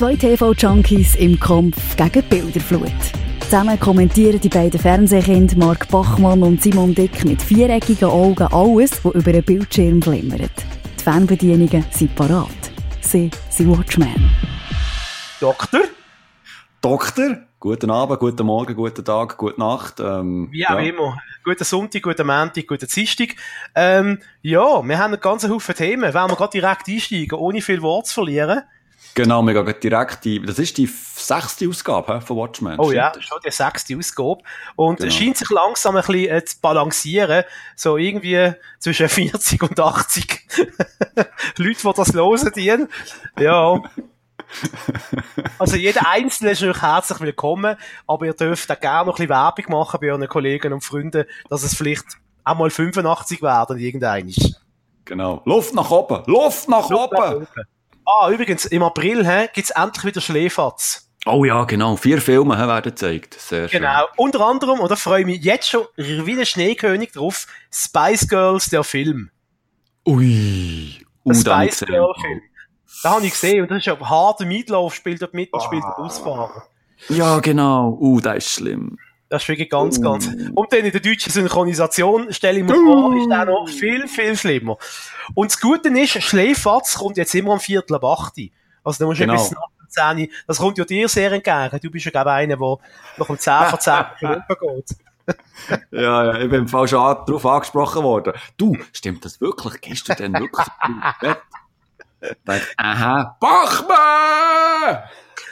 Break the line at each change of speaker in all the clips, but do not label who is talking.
Zwei TV-Junkies im Kampf gegen Bilderflut. Zusammen kommentieren die beiden Fernsehkinder Mark Bachmann und Simon Dick mit viereckigen Augen alles, was über den Bildschirm glimmert. Die Fernbedienungen sind parat. Sie sind Watchmen.
Doktor?
Doktor, guten Abend, guten Morgen, guten Tag, gute Nacht. Ähm,
Wie auch ja. immer. Guten Sonntag, guten Montag, guten Dienstag. Ähm, ja, wir haben einen ganzen Haufen Themen. Wollen wir gerade direkt einsteigen, ohne viel Wort zu verlieren?
Genau, wir gehen direkt die, das ist die sechste Ausgabe von Watchmen.
Oh ja, das ist schon die sechste Ausgabe. Und genau. es scheint sich langsam ein bisschen äh, zu balancieren. So irgendwie zwischen 40 und 80 Leute, die das hören, dienen. Ja. Also jeder Einzelne ist natürlich herzlich willkommen, aber ihr dürft auch gerne noch ein bisschen Werbung machen bei euren Kollegen und Freunden, dass es vielleicht auch mal 85 werden irgendein
Genau. Luft nach oben! Luft nach Luft oben! Nach oben.
Ah, übrigens, im April gibt es endlich wieder Schläferz.
Oh ja, genau. Vier Filme he, werden gezeigt. Sehr
schön. Genau. Unter anderem, oder freue ich mich jetzt schon wie der Schneekönig drauf, Spice Girls, der Film.
Ui.
Der Spice Girl Film. Da habe ich gesehen, und das ist ja harter Meatloaf, spielt dort mit und spielt der Busfahrer.
Ja, genau. Uh, das ist schlimm.
Das ist wirklich ganz, ganz. Und dann in der deutschen Synchronisation, stelle ich mir vor, ist der noch viel, viel schlimmer. Und das Gute ist, Schläferz kommt jetzt immer am Viertel ab 8. Also, da musst du genau. bis nach 10 Das kommt ja dir sehr entgegen. Du bist ja, glaube einer, der noch um 10 vor 10 geht.
ja, ja, ich bin falsch darauf angesprochen worden. Du, stimmt das wirklich? Gehst du denn wirklich aha, Bachmann!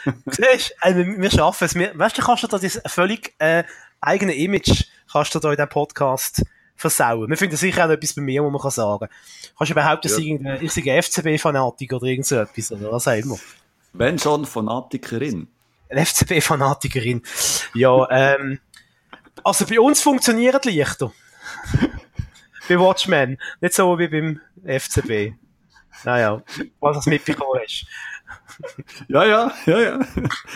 Siehst also wir schaffen es. Wir, weißt du, kannst du da das völlig äh, eigene Image kannst du da in diesem Podcast versauen. Wir finden sicher auch etwas bei mir, was man kann sagen kann. Kannst du behaupten, ja. ich sei ein FCB-Fanatiker oder irgend so etwas, oder was auch immer?
Wenn schon Fanatikerin.
Eine FCB-Fanatikerin. Ja, ähm, also bei uns funktionieren die Lichter. bei Watchmen. Nicht so wie beim FCB. Naja, was du mitbekommen hast.
Ja, ja, ja, ja.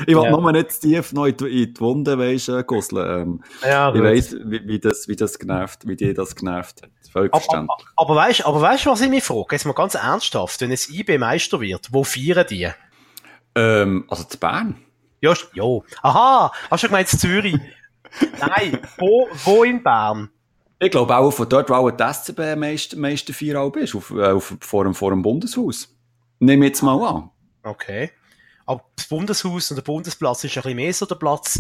Ich will ja. nur nicht tief noch in die, Wunde, weisst, äh, gusseln. Ähm, ja, ich weiss, wie, wie, das, wie das genervt, wie dir das genervt hat. Völlig
aber, aber, weißt, aber weißt du, was ich mich frage? Jetzt mal ganz ernsthaft. Wenn es IB Meister wird, wo feiern die?
Ähm, also zu Bern.
Ja, ja. Aha, hast du gemeint Zürich? Nein, wo, wo in Bern?
Ich glaube auch von dort, wo auch die SCB meiste, meiste vier ist, auf, äh, auf, vor, dem, vor dem Bundeshaus. Nehmen jetzt mal an.
Okay. Aber das Bundeshaus und der Bundesplatz ist ein bisschen mehr so der Platz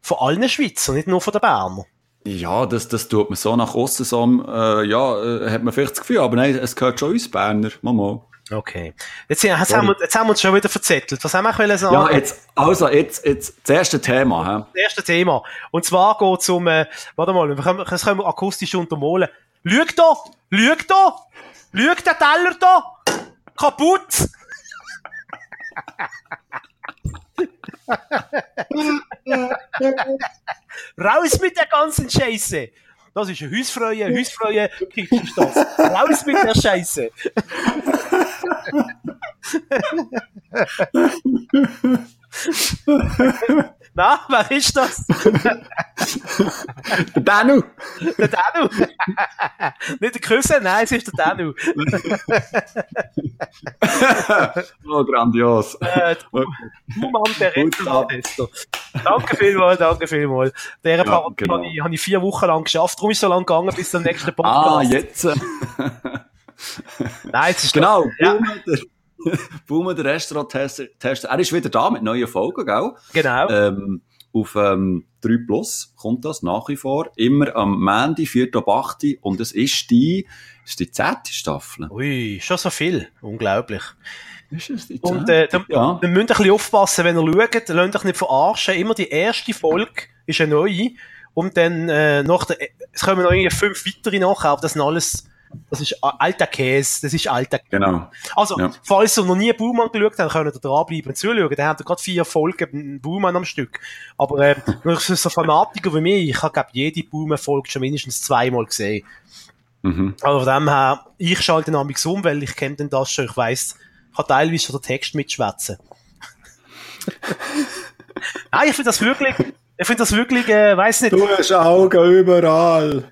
von allen Schweizer, nicht nur von den Berner.
Ja, das, das tut man so nach außen so, äh, ja, äh, hat man vielleicht das Gefühl, aber nein, es gehört schon uns Berner, Mama.
Okay. Jetzt, jetzt, haben wir, jetzt haben wir uns schon wieder verzettelt. Was haben wir sagen?
Ja, jetzt, also, jetzt, jetzt, das erste Thema, hä?
Das erste Thema. Und zwar geht es um, äh, warte mal, wir können, das können wir akustisch untermalen. Lüg da! Lüg da! Lüg der Teller da! Kaputt! Raus mit der ganzen Scheiße! Das ist eine Hausfreie, Hausfreie, ist das. Raus mit der Scheiße! Na, wer ist das?
der Danu.
Der Danu. Nicht der Küsse, nein, es ist der Danu.
oh, grandios.
Äh, du Mann, der Rentner. Danke vielmals, danke vielmals. Der ja, Part genau. habe ich, hab ich vier Wochen lang geschafft, darum ist es so lang gegangen bis zum nächsten
Podcast. Ah, jetzt.
nein, es ist
genau. Doch, ja. Boomer, der Restaurant-Tester, er ist wieder da mit neuen Folgen, gell?
Genau.
Ähm, auf ähm, 3 Plus kommt das nach wie vor. Immer am Mandy, 4. ab 8. Und es ist die, ist die 10. Staffel.
Ui, schon so viel. Unglaublich.
Ist es die
10? Und äh, da, ja. müsst ihr ein bisschen aufpassen, wenn ihr schaut. Lasst euch nicht verarschen. Immer die erste Folge ist eine neue. Und dann äh, nach der, es kommen noch irgendwie fünf weitere nachher, aber das sind alles das ist alter Käse, das ist alter
Genau.
Also, ja. falls ihr noch nie Baumann geschaut habt, könnt ihr dranbleiben und zuschauen. Dann habt ihr gerade vier Folgen Baumann am Stück. Aber äh, so Fanatiker wie mich, ich habe, glaube jede Baumann-Folge schon mindestens zweimal gesehen. Mhm. Also von dem her, ich schalte den Amix um, weil ich kenne den das schon, ich weiss, ich kann teilweise schon den Text mitschwätzen. Nein, ich finde das wirklich, ich finde das wirklich, äh, weiss nicht.
Du hast Augen überall.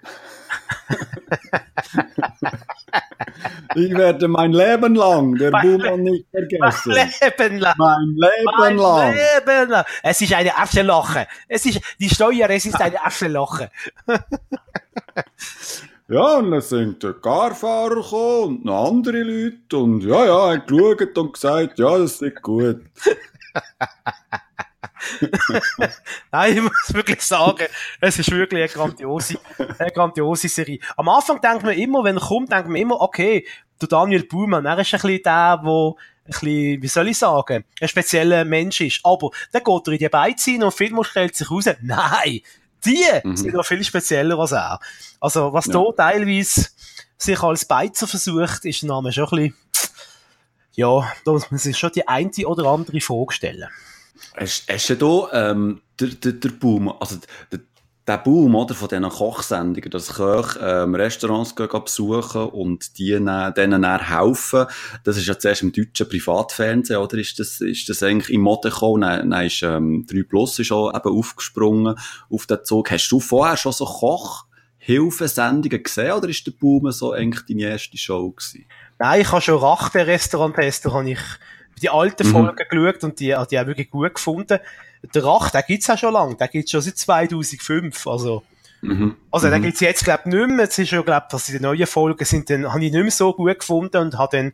Ich werde mein Leben lang der Boomer nicht vergessen.
Mein Leben lang.
Mein Leben
mein
lang.
Leben lang. Es ist eine Affenlache. Es ist, die Steuer, es ist eine Affenlache.
Ja, und dann sind der Carfahrer gekommen und noch andere Leute und ja, ja, hat geschaut und gesagt, ja, das ist gut.
Nein, ich muss wirklich sagen, es ist wirklich eine grandiose, eine grandiose Serie. Am Anfang denkt man immer, wenn er kommt, denkt man immer, okay, der Daniel Baumann, er ist ein bisschen der, der ein bisschen, wie soll ich sagen, ein spezieller Mensch ist. Aber dann geht er in die Beize und viel stellt sich raus, nein, die mhm. sind noch viel spezieller als er. Also, was ja. da teilweise sich als Beizer versucht, ist der Name schon ein bisschen, ja, da muss man sich schon die eine oder andere Frage stellen.
Hast, hast du da ähm, der, der, der Boom, also der, der Boom oder, von diesen Kochsendungen, dass Köche ähm, Restaurants gehen, besuchen und die denen dann helfen, das ist ja zuerst im deutschen Privatfernsehen, oder ist das, ist das eigentlich im Mode gekommen? Dann, dann ist ähm, 3 Plus ist auch eben aufgesprungen auf den Zug. Hast du vorher schon so Kochhilfesendungen gesehen oder ist der Boom so eigentlich deine erste Show gewesen?
Nein, ich habe schon Rachte Restaurant-Tester, habe ich die alten mhm. Folgen geschaut und die, die auch wirklich gut gefunden. Der Rach, den gibt's ja schon lange, den gibt's schon seit 2005, also. Mhm. Also, den mhm. gibt's jetzt, glaub nicht mehr. Jetzt ist ja, glaub, dass die neuen Folgen sind, dann habe ich nicht mehr so gut gefunden und habe dann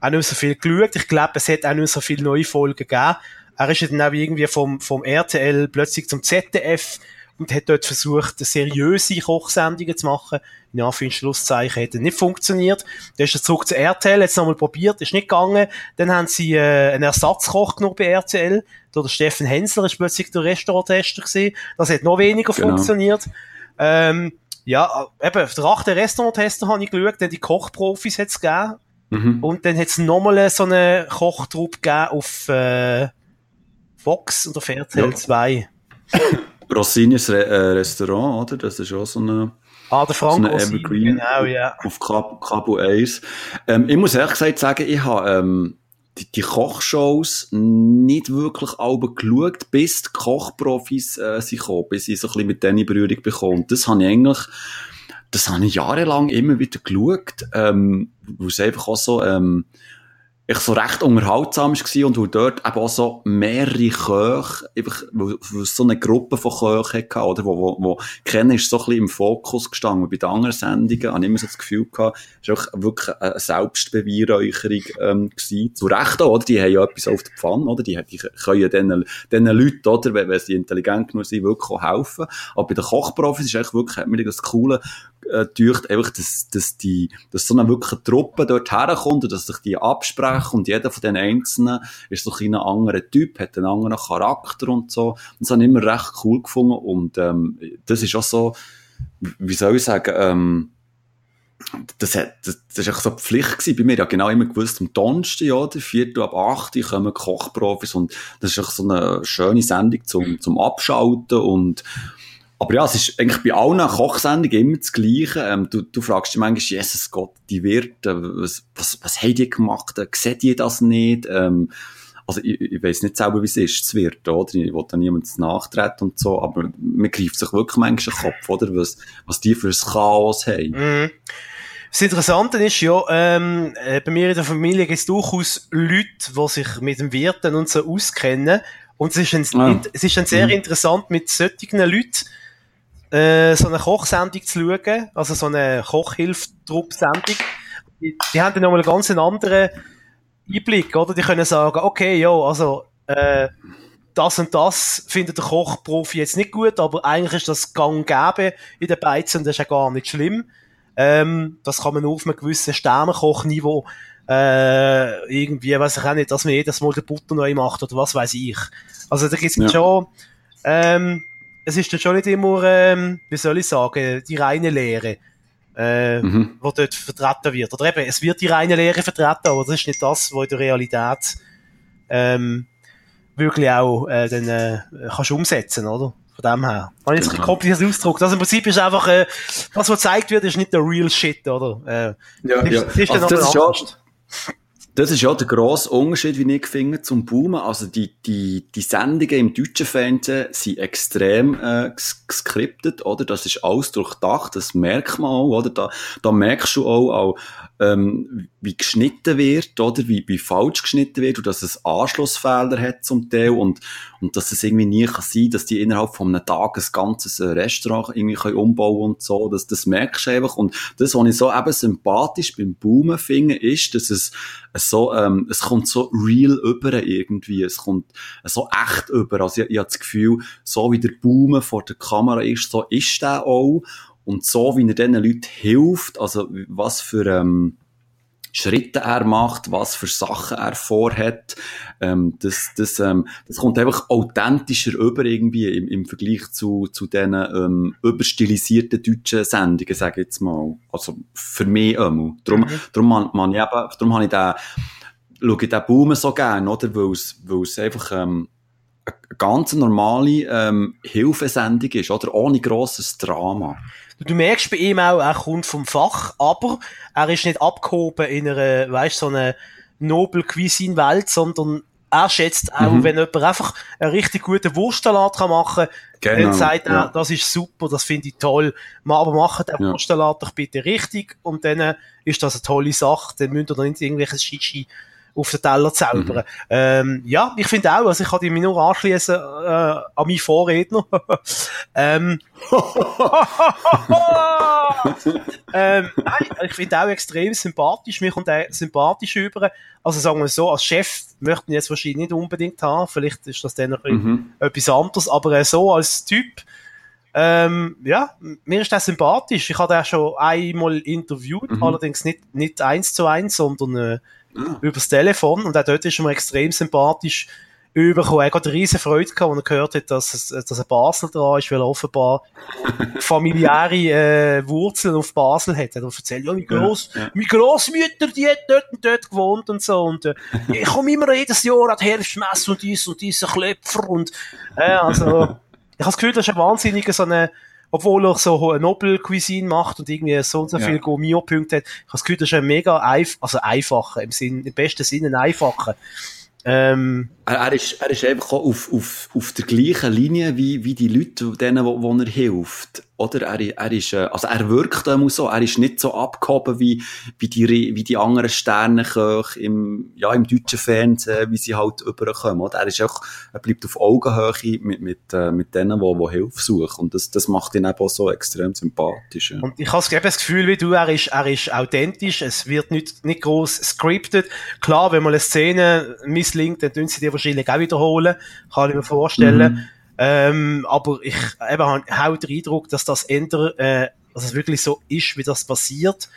auch nicht mehr so viel geschaut. Ich glaube, es hat auch nicht mehr so viele neue Folgen gegeben. Er ist ja dann auch irgendwie vom, vom RTL plötzlich zum ZDF und hat dort versucht, seriöse Kochsendungen zu machen. In Anführungszeichen hat er nicht funktioniert. Dann ist er zurück zu RTL, jetzt nochmal probiert, ist nicht gegangen. Dann haben sie äh, einen Ersatzkoch genommen bei RTL. Der Steffen Hensler ist plötzlich der Restauranttester gewesen. Das hat noch weniger genau. funktioniert. Ähm, ja, eben, der achte Restauranttester habe ich geschaut, dann die Kochprofis hat es gegeben. Mhm. Und dann hat es nochmal so einen Kochtrupp gegeben auf äh, Fox und auf RTL ja. 2.
Rossinis Re äh, Restaurant, oder? Das ist auch so eine.
Ah, der Frank so Rossini, genau, ja.
Auf Cabo, Cabo 1. Ähm, ich muss ehrlich gesagt sagen, ich habe ähm, die, die Kochshows nicht wirklich alle geschaut, bis die Kochprofis äh, sind gekommen, bis ich so ein bisschen mit denen in Berührung bekomme. Das habe ich eigentlich, das habe ich jahrelang immer wieder geschaut, ähm, wo es einfach auch so, ähm, ich so recht unterhaltsam war und wo dort eben auch so mehrere Köche, einfach, wo, wo so eine Gruppe von Köchen hatte, oder, wo, wo, wo kennen ist so ein bisschen im Fokus gestanden. Bei den anderen Sendungen habe ich immer so das Gefühl gehabt, es war auch wirklich eine Selbstbeweihräucherung, ähm, gewesen. Zu Recht auch, oder? Die haben ja etwas auf der Pfanne, oder? Die, die können ja diesen, diesen Leuten, oder, wenn, wenn sie intelligent genug sind, wirklich auch helfen. Aber bei den Kochprofis ist eigentlich wirklich, hat mir das Coole, äh, durch einfach, dass, dass die, dass so eine wirkliche Truppe dort herkommt und dass sich die absprechen und jeder von den Einzelnen ist so ein anderer Typ, hat einen anderen Charakter und so. Das habe ich immer recht cool gefunden und, ähm, das ist auch so, wie soll ich sagen, ähm, das, hat, das, das so eine Pflicht gewesen bei mir. Ich habe genau immer gewusst, am Donnerstag, ja, der 4. ab 8. kommen Kochprofis und das ist so eine schöne Sendung zum, zum Abschalten und, aber ja, es ist eigentlich bei allen Kochsendungen immer das Gleiche. Ähm, du, du fragst dich manchmal, Jesus Gott, die Wirte, was, was, was haben die gemacht? Äh, sehen die das nicht? Ähm, also ich, ich weiß nicht selber, wie es ist, es wird, oder? Ich will da niemandem nachtreten und so, aber man greift sich wirklich manchmal den Kopf, oder? Was, was die für ein Chaos haben.
Mhm. Das Interessante ist ja, ähm, äh, bei mir in der Familie gibt es durchaus Leute, die sich mit dem Wirten und so auskennen. Und es ist, ein, ah. es ist ein sehr mhm. interessant, mit solchen Leuten äh, so eine Kochsendung zu schauen, also so eine Kochhilftrupp-Sendung. Die, die haben dann nochmal einen ganz anderen Einblick, oder? Die können sagen, okay, ja, also, äh, das und das findet der Kochprofi jetzt nicht gut, aber eigentlich ist das gang gäbe in den Beizen und das ist ja gar nicht schlimm. Ähm, das kann man nur auf einem gewissen Sternenkochniveau äh, irgendwie, weiß ich auch nicht, dass man jedes Mal den Butter neu macht oder was weiß ich. Also da gibt's ja. schon, ähm, es ist dann schon nicht immer, ähm, wie soll ich sagen, die reine Lehre, äh, mhm. wo dort vertreten wird. Oder eben, es wird die reine Lehre vertreten, aber das ist nicht das, was in der Realität ähm, wirklich auch äh, dann, äh, kannst umsetzen, oder? Von dem her. Ich jetzt genau. ein kompliziertes Ausdruck. Das im Prinzip ist einfach, äh, das, was gezeigt wird, ist nicht der real shit, oder?
Äh, ja, ja. Ist, ist also, das ist ja, Das ist ja der grosse Unterschied, wie ich finde, zum Boomen. Also die, die, die Sendungen im deutschen Fernsehen sind extrem äh, geskriptet, oder? Das ist alles durchdacht, das merkt man auch, oder? Da, da merkst du auch, auch ähm, wie geschnitten wird, oder? Wie, wie falsch geschnitten wird und dass es Anschlussfelder hat zum Teil und, und dass es irgendwie nie kann sein, dass die innerhalb von einem Tag ein ganzes äh, Restaurant irgendwie können umbauen und so. Das, das merkst du einfach. Und das, was ich so eben sympathisch beim Boomen finde, ist, dass es so, ähm, es kommt so real über irgendwie. Es kommt so echt über. Also ich, ich habe das Gefühl, so wie der Boomen vor der Kamera ist, so ist der auch. Und so, wie er diesen Leuten hilft, also was für, ähm, Schritte er macht, was für Sachen er vorhat, ähm, das, das, ähm, das kommt einfach authentischer über irgendwie im, im Vergleich zu, zu diesen ähm, überstilisierten deutschen Sendungen, sage ich jetzt mal. Also für mich immer. Darum, mhm. darum, man, man eben, darum habe ich den, schaue ich den Boom so gerne, oder? Weil es einfach ähm, eine ganz normale ähm, Hilfesendung ist, oder? Ohne grosses Drama.
Du merkst bei ihm auch, er kommt vom Fach, aber er ist nicht abgehoben in einer, weißt so einer Nobel Cuisine Welt, sondern er schätzt auch, mhm. wenn jemand einfach einen richtig guten Wurstsalat kann machen kann, genau, dann sagt er, ja. das ist super, das finde ich toll. Aber macht den ja. Wurstsalat doch bitte richtig und dann ist das eine tolle Sache. Dann müsst ihr nicht irgendwelches Shishi auf den Teller zaubern. Mhm. Ähm, ja, ich finde auch, also ich kann mich nur anschließen äh, an meinen Vorredner. ähm, ähm, nein, ich finde auch extrem sympathisch. Mir kommt er sympathisch über. Also sagen wir so, als Chef möchten jetzt wahrscheinlich nicht unbedingt haben. Vielleicht ist das dann noch mhm. etwas anderes. Aber äh, so als Typ, ähm, ja, mir ist das sympathisch. Ich habe den schon einmal interviewt, mhm. allerdings nicht, nicht eins zu eins, sondern äh, ah. übers Telefon. Und auch dort ist er mir extrem sympathisch überkommen. Er hat eine riesen Freude gehabt, als er gehört hat, dass, es, dass er Basel dran ist, weil er offenbar familiäre äh, Wurzeln auf Basel hat. Er hat erzählt, ja, mein, Gross, ja, ja. meine Grossmütter, die hat dort und dort gewohnt und so. Und äh, ich komme immer jedes Jahr an die Herbstmesse und dies und diese Klöpfer und äh, also ich habe das Gefühl, das ist ein wahnsinniger so eine obwohl er so eine Nobel-Cuisine macht und irgendwie so und so viel Gourmet-Punkte hat. Ich habe das Gefühl, das ist ein mega einf also einfacher, im Sinn, im besten Sinne ein einfacher.
Ähm, er, ist, er ist einfach auf, auf, auf der gleichen Linie wie, wie die Leute, denen, wo, wo er hilft. Oder? Er, er ist, äh, also er wirkt immer so, er ist nicht so abgehoben wie, wie die, wie die anderen Sternenköche im, ja, im deutschen Fernsehen, wie sie halt überkommen, oder? Er ist auch, er bleibt auf Augenhöhe mit, mit, äh, mit denen, die, die Hilfe suchen. Und das, das macht ihn eben auch so extrem sympathisch.
Und ich habe das Gefühl, wie du, er ist, er ist authentisch, es wird nicht, nicht gross scripted. Klar, wenn man eine Szene misslingt, dann tun sie die wahrscheinlich auch wiederholen, kann ich mir vorstellen. Mhm. Ähm, aber ich eben habe den Eindruck, dass das ändert, äh, dass es wirklich so ist, wie das passiert.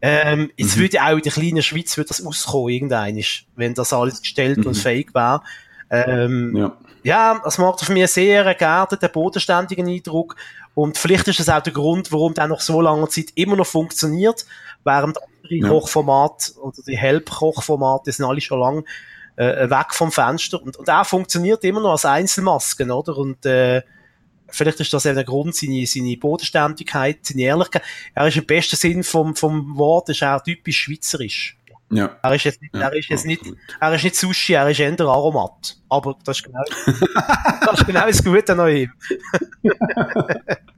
Ähm, jetzt mhm. würde auch in der kleinen Schweiz würde das auskommen, irgendein wenn das alles gestellt mhm. und fähig wäre. Ähm, ja. ja, das macht auf mich sehr geerdeten, bodenständigen Eindruck. Und vielleicht ist das auch der Grund, warum der nach so langer Zeit immer noch funktioniert, während andere ja. Kochformate oder die Help-Kochformate sind alle schon lange äh, weg vom Fenster. Und, und er funktioniert immer noch als Einzelmasken, oder? Und äh, vielleicht ist das eben der Grund, seine, seine Bodenständigkeit, seine Ehrlichkeit. Er ist im besten Sinn vom, vom Wort, ist er typisch schweizerisch. Ja. Er ist jetzt nicht, ja, er ist jetzt nicht, er ist nicht Sushi, er ist eher Aromat. Aber das ist genau, das ist genau das Gute an ihm.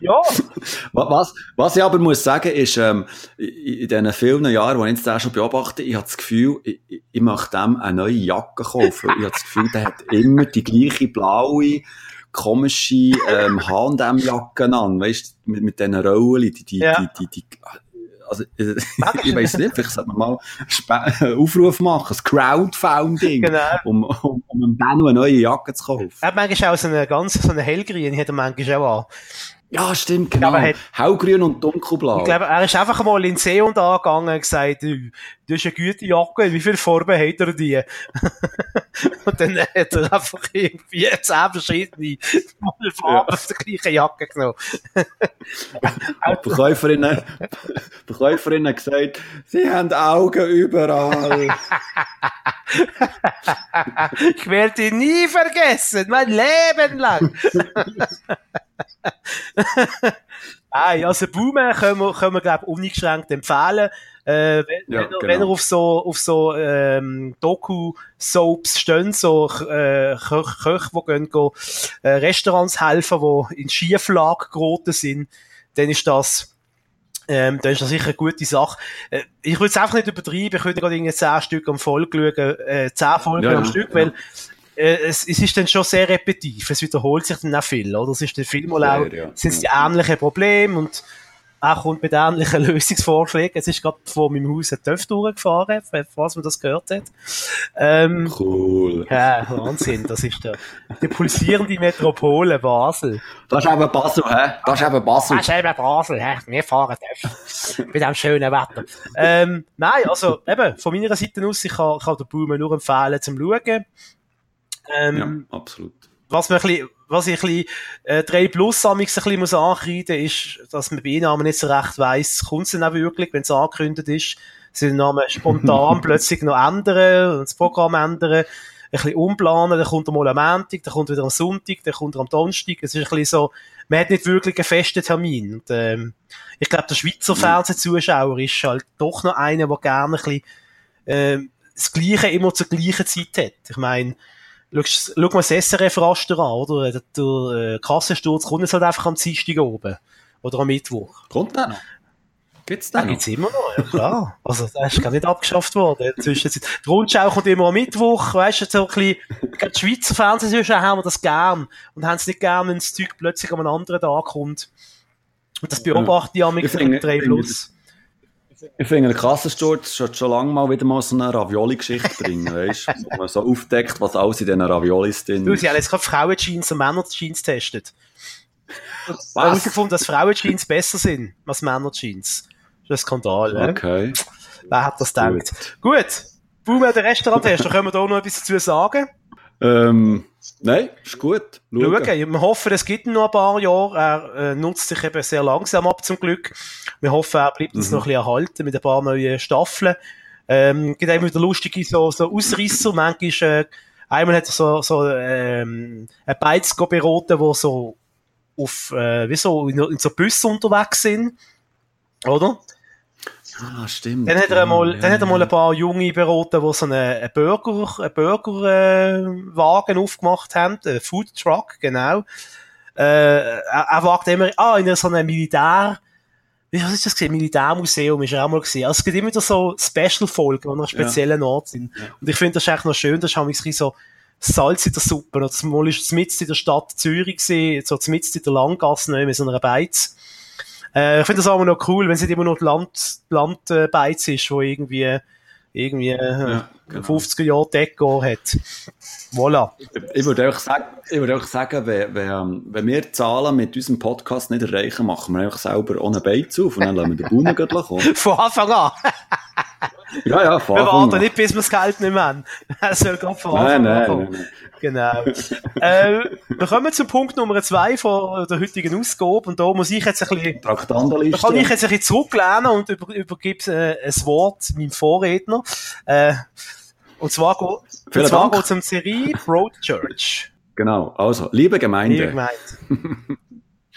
ja. Was, was ich aber muss sagen, ist, ähm, in diesen vielen Jahren, wo ich jetzt den schon beobachte, ich habe das Gefühl, ich, ich möchte dem eine neue Jacke kaufen. ich habe das Gefühl, der hat immer die gleiche blaue, komische ähm, H&M-Jacke an, weißt du, mit, mit diesen Rollen, die, die, ja. die, die, die also, äh, ich weiß nicht, vielleicht sollte man mal einen Aufruf machen, ein Crowdfunding, genau. um, um, um einem Benno eine neue Jacke zu kaufen.
Er hat manchmal auch so eine ganz, so eine hellgrüne, hat er manchmal auch an.
Ja, stimmt, genau. Hat, Hellgrün und dunkelblau.
Ich glaube, er ist einfach mal in See und angegangen und gesagt, du, hast eine gute Jacke, wie viele Farben hat er die? und dann hat er einfach irgendwie zehn verschiedene Farben auf der gleichen Jacke genommen.
die Verkäuferin, Verkäuferin hat gesagt, sie haben Augen überall.
ich werde ihn nie vergessen, mein Leben lang. Nein, also Boomer können wir, können wir glaube ich, uneingeschränkt empfehlen. Äh, wenn, ja, wenn, genau. wenn er auf so, auf so ähm, Doku-Soaps stehen, so äh, Köche, Köch, die gehen, gehen äh, Restaurants helfen, die in Schieflage geraten sind, dann ist das ähm, dann ist das sicher eine gute Sache. Äh, ich würde es einfach nicht übertreiben, ich würde gerade irgendwie 10 Stück am Folge schauen, äh, 10 Folgen ja, am ja, Stück, weil äh, es, es ist dann schon sehr repetitiv, es wiederholt sich dann auch viel, oder? Es ist dann viel mal auch, ja. sind die ähnlichen Probleme und auch kommt mit ähnlichen Lösungsvorschlägen. Es ist gerade vor meinem Haus ein TÜV durchgefahren, falls man das gehört hat. Ähm,
cool.
Ja, Wahnsinn. Das ist der, die pulsierende Metropole Basel.
Das ist eben Basel, hä? Das ist eben Basel.
Das ist eben Basel, hä? Wir fahren TÜV. Bei diesem schönen Wetter. Ähm, nein, also, eben, von meiner Seite aus, ich kann, kann den Baumen nur empfehlen zum Schauen.
Ähm, ja, absolut.
Was mir ein bisschen, was ich ein bisschen, äh, 3 Plus ein bisschen muss ankreiden, ist, dass man bei Einnahmen nicht so recht weiss, kommt es denn auch wirklich, wenn es angekündigt ist, sie Namen spontan plötzlich noch ändern und das Programm ändern, ein bisschen umplanen, dann kommt er mal am Montag, dann kommt wieder am Sonntag, dann kommt er am Donnerstag, es ist ein bisschen so, man hat nicht wirklich einen festen Termin. Und, ähm, ich glaube, der Schweizer Fernsehzuschauer ist halt doch noch einer, der gerne ein bisschen, äh, das Gleiche immer zur gleichen Zeit hat. Ich meine, schau, mal das SRF-Raster an, oder? Der, der äh, Kassensturz kommt jetzt halt einfach am Dienstag oben. Oder am Mittwoch.
Kommt der noch?
Gibt's den? Den gibt's immer noch, ja klar. Also, der ist gar nicht abgeschafft worden. Zwischenzeit. Die Rundschau kommt immer am Mittwoch, weißt du, so ein bisschen, die Schweizer Fernsehzuschauer haben wir das gern. Und haben es nicht gern, wenn das Zeug plötzlich an einem anderen Tag kommt. Und das beobachte ich ja mit 3 Plus.
Ich finde, der Kassensturz sollte schon lange mal wieder mal so eine Ravioli-Geschichte bringen, weißt du? Wo man so aufdeckt, was alles in diesen Raviolis drin ist.
Du, sie haben jetzt gerade Frauen-Jeans und Männer-Jeans getestet. Was? Ich habe herausgefunden, dass Frauen-Jeans besser sind als Männer-Jeans. Das ist ein Skandal, ne?
Okay.
Wer hat das gedacht? Gut. Gut. Boom, der Restaurant-Test, da können wir da noch etwas dazu sagen.
Ähm, nein, ist gut.
Schauen. Schauen. Wir hoffen, es gibt noch ein paar Jahre. Er äh, nutzt sich eben sehr langsam ab, zum Glück. Wir hoffen, er bleibt uns mhm. noch ein bisschen erhalten mit ein paar neuen Staffeln. Ähm, gibt eben wieder lustige so, so Ausrisser. Manchmal, äh, einmal hat er so, so ähm, ein Beiz beraten, wo so auf, äh, wie so, in, in so Bussen unterwegs sind. Oder?
Ah, stimmt.
Dann hat er mal, ja, dann hat er mal ein paar Junge beraten, die so einen, einen Burger, einen Burgerwagen äh, aufgemacht haben, einen Food Truck, genau. Äh, er, er wagt immer, ah, in so einem Militär, wie was ist das gesehen? Militärmuseum ist er auch mal gesehen. Also es gibt immer wieder so Special-Folgen, die an einem speziellen ja. Ort sind. Ja. Und ich finde das echt noch schön, das ist ein so Salz in der Suppe. Oder Mal ist es mitten in der Stadt Zürich gesehen, so mitten in der Langgasse, mit so einer Beiz. Äh, ich finde das auch noch cool, wenn es nicht immer noch Land, Landbeiz ist, wo irgendwie, irgendwie, äh, ja, genau. 50er Jahre Deko hat. Voilà.
Ich würde auch sagen, ich würde auch sagen, wenn, wenn, wenn wir Zahlen mit unserem Podcast nicht erreichen, machen wir einfach selber ohne Beiz auf und dann lassen wir den Baumen kommen.
Von Anfang an.
ja, ja,
von Anfang an. Wir warten nicht, bis wir das Geld nicht mehr haben. Er soll gerade von Anfang
nein, nein, nein, nein.
Genau. äh, wir kommen zum Punkt Nummer zwei von der heutigen Ausgabe und da muss ich jetzt ein bisschen, da kann ich jetzt ein bisschen zurücklehnen und über, übergebe äh, ein Wort meinem Vorredner. Äh, und zwar, go, und zwar geht es um Serie Broadchurch.
Genau, also, liebe Gemeinde.
Liebe Gemeinde.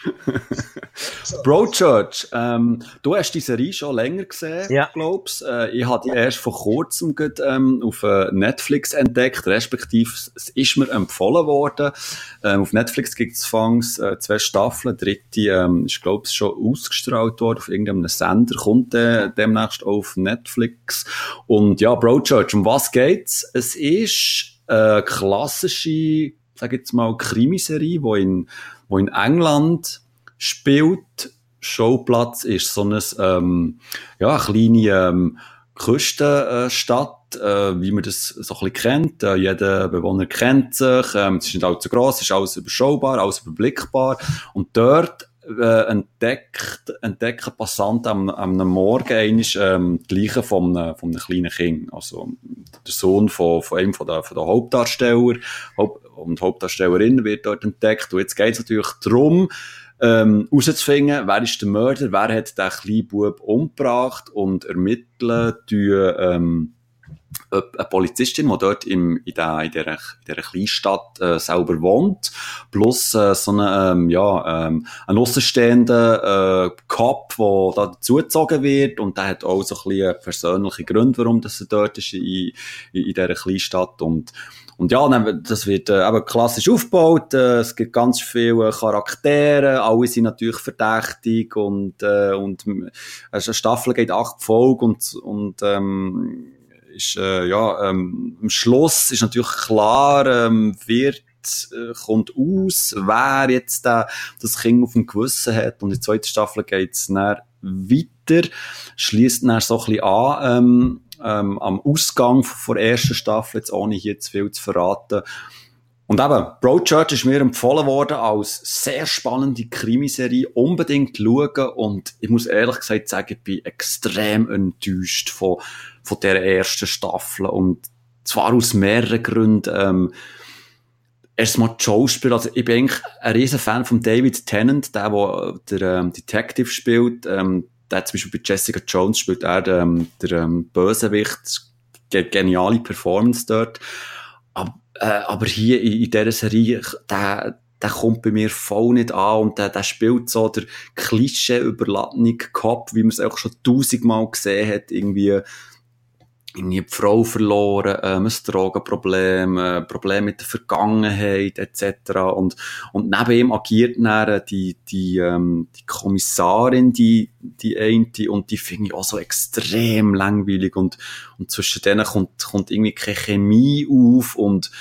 Broadchurch, ähm, du hast die Serie schon länger gesehen,
ja.
glaubst äh, Ich habe die erst vor kurzem grad, ähm, auf äh, Netflix entdeckt, respektive es ist mir empfohlen worden. Ähm, auf Netflix gibt es fangs äh, zwei Staffeln, dritte ähm, ist, glaube ich, schon ausgestrahlt worden auf irgendeinem Sender, kommt äh, demnächst auf Netflix. Und ja, Broadchurch, um was geht's? Es ist äh, klassische, sag jetzt mal, Krimiserie, wo in wo in England spielt. Showplatz ist so eine, ähm, ja, eine kleine ähm, Küstenstadt, äh, wie man das so ein bisschen kennt. Äh, jeder Bewohner kennt sich. Ähm, es ist nicht allzu gross, es ist alles überschaubar, alles überblickbar. Und dort äh, entdeckt, entdecken Passanten am, am Morgen einmal, ähm, die Leiche von einem, von einem kleinen Kind. Also, der Sohn von, von einem von der, von der Hauptdarsteller, Haupt, und Hauptdarstellerin wird dort entdeckt. Und jetzt geht es natürlich darum, ähm, wer ist der Mörder, wer hat den kleinen Bub umgebracht und ermitteln, die, ähm, eine Polizistin, die dort im, in, der, in, dieser, in dieser Kleinstadt äh, selber wohnt, plus äh, so eine, ähm, ja, ähm, ein außenstehender äh, Cop, der da dazugezogen wird und der hat auch so ein bisschen persönliche Gründe, warum das er dort ist in, in, in dieser Kleinstadt und und ja, das wird äh, eben klassisch aufgebaut. Äh, es gibt ganz viele Charaktere, alle sind natürlich verdächtig und äh, und äh, eine Staffel geht acht Folgen und und ähm, ist äh, ja ähm, am Schluss ist natürlich klar, ähm, wird äh, kommt aus, wer jetzt da das Kind auf dem Gewissen hat. Und in der zweiten Staffel geht's dann weiter, schließt dann so ein bisschen an ähm, ähm, am Ausgang von der ersten Staffel, jetzt ohne hier zu viel zu verraten. Und eben, Broadchurch ist mir empfohlen worden als sehr spannende Krimiserie, unbedingt schauen. Und ich muss ehrlich gesagt sagen, ich bin extrem enttäuscht von, von der ersten Staffel und zwar aus mehreren Gründen. Ähm, erstmal die Schauspieler, also ich bin eigentlich ein riesen Fan von David Tennant, der, der der ähm, Detective spielt, ähm, der zum Beispiel bei Jessica Jones spielt er ähm, der ähm, Bösewicht, geniale Performance dort. Aber, äh, aber hier in, in dieser Serie, der, der kommt bei mir voll nicht an und der, der spielt so der Klischee überladene Cop, wie man es auch schon tausendmal gesehen hat, irgendwie irgendwie die Frau verloren, ähm, ein Drogenproblem, äh, Problem mit der Vergangenheit etc. Und, und neben ihm agiert dann die, die, ähm, die Kommissarin, die, die eine, und die finde ich auch so extrem langweilig und, und zwischen denen kommt, kommt irgendwie keine Chemie auf und,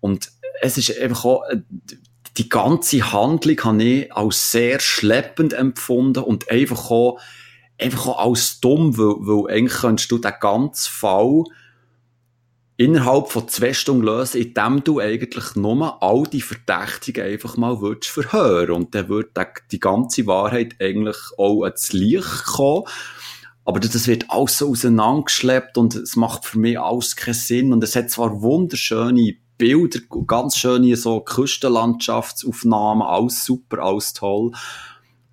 und es ist einfach auch, äh, die ganze Handlung habe ich als sehr schleppend empfunden und einfach auch einfach auch als dumm, weil, weil eigentlich könntest du den ganzen Fall innerhalb von zwei Stunden lösen, indem du eigentlich nur all die Verdächtigen einfach mal würdest verhören. Und dann würde die ganze Wahrheit eigentlich auch ans Licht kommen. Aber das wird alles so auseinandergeschleppt und es macht für mich alles keinen Sinn. Und es hat zwar wunderschöne Bilder, ganz schöne so Küstenlandschaftsaufnahmen, alles super, alles toll.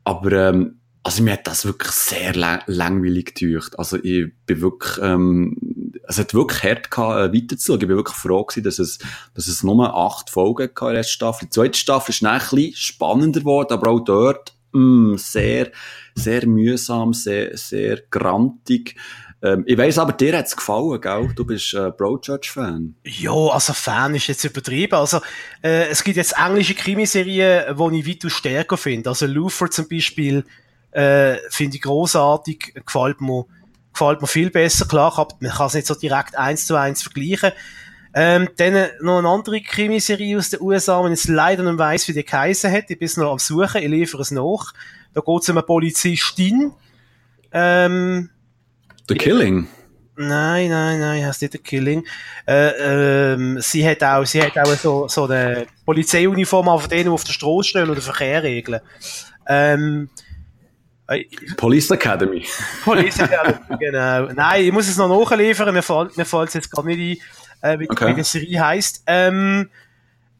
Aber ähm, also mir hat das wirklich sehr lang langweilig gedacht. Also ich bin wirklich, ähm, es hat wirklich hart gehabt, äh, weiterzuschauen. Ich bin wirklich froh gewesen, dass es, dass es nur acht Folgen in der ersten Staffel. Die zweite Staffel ist dann ein bisschen spannender geworden, aber auch dort, mh, mm, sehr, sehr mühsam, sehr, sehr grantig. Ähm, ich weiss aber, dir hat's gefallen, gell? Du bist äh, Broadchurch-Fan.
Ja, also Fan ist jetzt übertrieben. Also, äh, es gibt jetzt englische Krimiserien, die ich weitaus stärker finde. Also Luther zum Beispiel, äh, finde ich großartig, gefällt mir, gefällt mir viel besser. Klar, man kann es nicht so direkt eins zu eins vergleichen. Ähm, dann noch eine andere Krimiserie aus den USA, wenn ich leider nicht weiss, wie die geheißen hat. Ich bin noch am Suchen, ich liefere es nach. Da geht es um eine Polizistin. Ähm,
The Killing?
Nein, nein, nein, heißt nicht The Killing. Äh, ähm, sie hat auch, sie hat auch so, so eine Polizeiuniform auf denen, die auf der Straße stehen den Verkehr regeln. Ähm,
Police Academy.
Police Academy, genau. Nein, ich muss es noch nachliefern, mir fällt, mir fällt es jetzt gar nicht ein, äh, wie, okay. wie die Serie heisst. Ähm,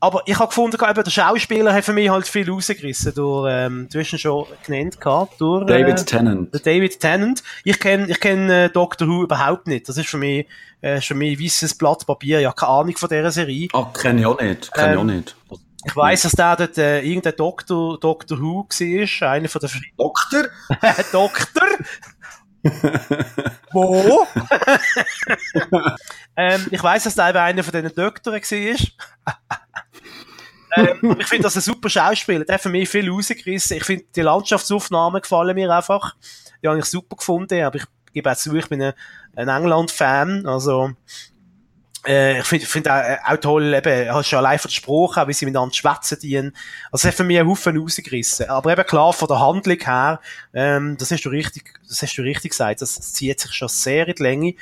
aber ich habe gefunden, eben, der Schauspieler hat für mich halt viel rausgerissen, durch, ähm, du hast ihn schon genannt, gehabt, durch,
äh, David Tennant.
Der David Tennant. Ich kenne, ich kenne äh, Doctor Who überhaupt nicht. Das ist für mich, äh, für mich weißes Blatt Papier. Ich habe keine Ahnung von dieser Serie.
Ah, kenne ich auch nicht, kenne ähm, ich auch nicht.
Ich weiss, dass der dort äh, irgendein Doktor, Doctor Who war, einer von der...
Doktor?
Doktor? Wo? ähm, ich weiss, dass der einer von diesen Doktoren war. ähm, ich finde das ein super Schauspieler. Der hat für mich viel rausgerissen. Ich finde, die Landschaftsaufnahmen gefallen mir einfach. Die habe ich super gefunden, aber ich gebe auch zu, ich bin ein, ein England-Fan. Also, äh, ich finde find auch, äh, auch toll, eben, hast schon allein versprochen, wie sie miteinander schwätzen dienen. Also, es hat für mich einen Haufen rausgerissen. Aber eben klar, von der Handlung her, ähm, das hast du richtig, das hast du richtig gesagt, das, zieht sich schon sehr in die Länge.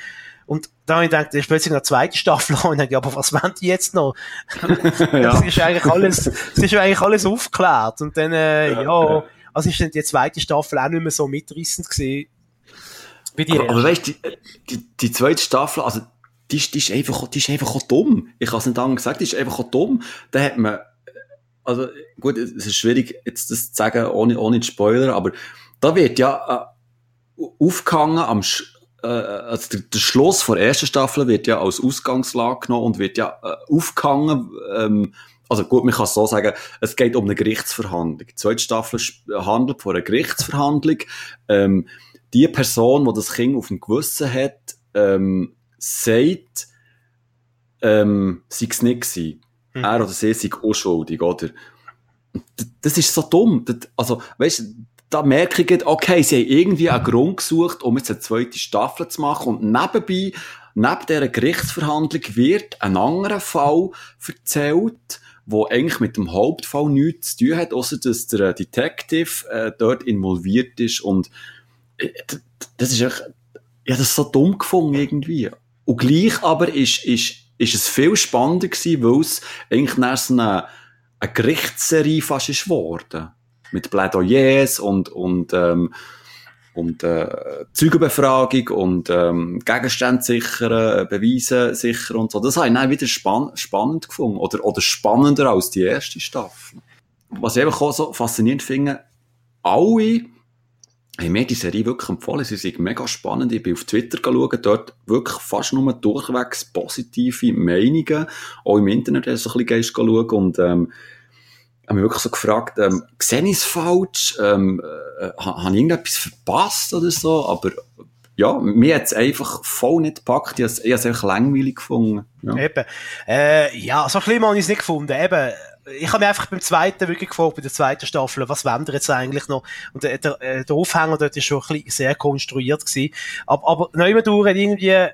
Und da habe ich gedacht, ist plötzlich eine zweite Staffel und ich dachte, ja, aber was wollen die jetzt noch? Das ist eigentlich alles, das ist eigentlich alles aufgeklärt. Und dann, äh, ja, ja, also ist dann die zweite Staffel auch nicht mehr so mitreißend gewesen.
Wie die aber, aber weißt du, die, die, die zweite Staffel, also, die ist, die ist einfach, die ist einfach auch dumm. Ich habe es nicht anders gesagt, die ist einfach auch dumm. Da hat man, also, gut, es ist schwierig, jetzt das zu sagen, ohne, ohne Spoiler, aber da wird ja, äh, aufgehangen am, äh, also der, der Schluss der ersten Staffel wird ja als Ausgangslage genommen und wird ja äh, aufgehangen, ähm, also gut, man kann es so sagen, es geht um eine Gerichtsverhandlung. Die zweite Staffel handelt von einer Gerichtsverhandlung. Ähm, die Person, die das Kind auf dem Gewissen hat, ähm, sagt, ähm, sei es nicht gewesen. Mhm. Er oder sie sei unschuldig, oder? Das ist so dumm. Das, also, weißt da merke ich, okay, sie haben irgendwie einen Grund gesucht, um jetzt eine zweite Staffel zu machen und nebenbei, neben dieser Gerichtsverhandlung wird ein anderer Fall erzählt, wo eigentlich mit dem Hauptfall nichts zu tun hat, außer dass der Detective äh, dort involviert ist und äh, das ist echt, ja, das ist so dumm gefunden irgendwie. Und gleich aber ist, ist, ist es viel spannender gewesen, weil es eigentlich nach so eine, eine Gerichtsserie fast ist geworden mit Plädoyers und, und, ähm, und äh, Zeugenbefragung und ähm, Gegenstände sichern, Beweise sichern und so. Das habe ich dann wieder spann spannend gefunden. Oder, oder spannender als die erste Staffel. Was ich einfach auch so faszinierend finde, alle haben mir die Serie wirklich empfohlen. Sie sind mega spannend. Ich bin auf Twitter schauen, dort wirklich fast nur durchwegs positive Meinungen. Auch im Internet hast du ein bisschen schauen und ähm, habe mich wirklich so gefragt, ähm, sehe ich es falsch? Ähm, äh, habe ich irgendetwas verpasst oder so? Aber ja, mir hat es einfach voll nicht gepackt. Ich habe es einfach langweilig gefunden.
Ja. Eben. Äh, ja, so schlimm habe ich es nicht gefunden. Eben, ich habe mich einfach beim zweiten wirklich gefragt, bei der zweiten Staffel, was wollen wir jetzt eigentlich noch? Und der, der, äh, der Aufhänger dort ist schon ein bisschen sehr konstruiert gewesen. Aber, aber durch hat irgendwie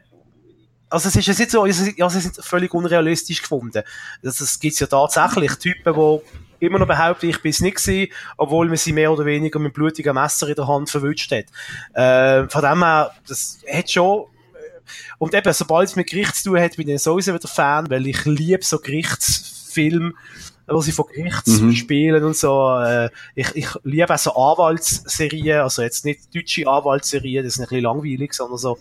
also es ist jetzt so, also es ist völlig unrealistisch gefunden. Das, das gibt's ja tatsächlich. Typen, die immer noch behaupten, ich bin es nicht gewesen, obwohl man sie mehr oder weniger mit blutigen Messer in der Hand verwünscht hat. Äh, von dem her, das hat schon äh, und eben, sobald es mit Gericht zu tun hat, bin ich sowieso wieder Fan, weil ich liebe so Gerichtsfilme, wo sie von Gerichtsspielen mhm. und so. Äh, ich, ich liebe auch so Anwaltsserien, also jetzt nicht deutsche Anwaltsserien, das ist ein bisschen langweilig, sondern so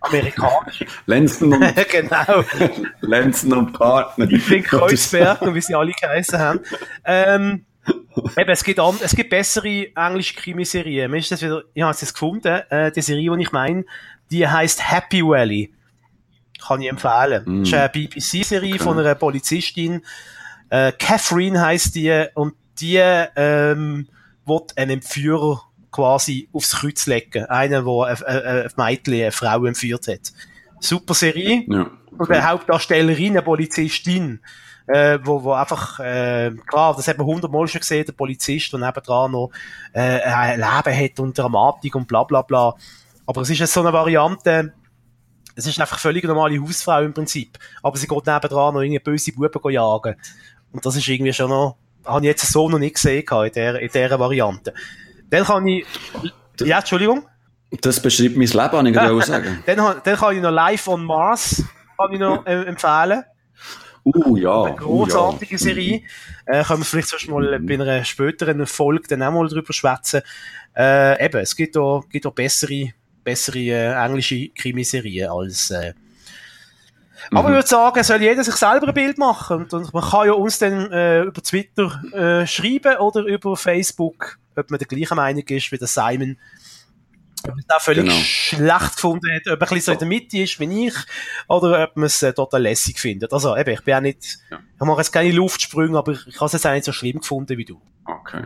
amerikanisch.
Lenzen und,
genau.
Lenzen und Partner.
Ich bin Kreuzberg und wie sie alle geheißen haben. Ähm, Eben, es gibt, an, es gibt bessere englische Krimiserien. Mir ist das wieder, ich habe es jetzt gefunden, äh, die Serie, die ich meine, die heißt Happy Valley. Kann ich empfehlen. Mm. Das ist eine BBC-Serie okay. von einer Polizistin. Äh, Catherine heißt die und die ähm, wird einen Entführer quasi aufs Kreuz legen. Einer, der ein, Mädchen, eine Frau entführt hat. Super Serie. Ja, okay. Und die Hauptdarstellerin, eine Polizistin, äh, wo, wo einfach, äh, klar, das hat man hundertmal schon gesehen, der Polizist, der nebendran noch äh, ein Leben hat und Dramatik und bla bla bla. Aber es ist jetzt so eine Variante, es ist einfach völlig normale Hausfrau im Prinzip. Aber sie geht nebendran noch irgendwie böse Buben jagen. Und das ist irgendwie schon noch, habe ich jetzt so noch nicht gesehen in der, in dieser Variante. Dann kann ich, ja, Entschuldigung.
Das beschreibt mein Leben, habe ich gerade sagen.
dann, dann kann ich noch Live on Mars kann ich noch äh, empfehlen.
Uh, ja.
Eine großartige uh, ja. Serie. Äh, können wir vielleicht sonst mal bei einer späteren Folge dann auch mal drüber schwätzen. Äh, eben, es gibt auch, gibt auch bessere, bessere äh, englische Krimiserien als, äh, mhm. aber ich würde sagen, soll jeder sich selber ein Bild machen. Und, man kann ja uns dann äh, über Twitter äh, schreiben oder über Facebook ob man der gleichen Meinung ist wie der Simon. Ob man es auch völlig genau. schlecht gefunden hat, ob er ein bisschen so in der Mitte ist wie ich, oder ob man es äh, total lässig findet. Also eben, ich bin auch nicht, ja. ich mache jetzt keine Luftsprünge, aber ich habe es jetzt auch nicht so schlimm gefunden wie du.
Okay.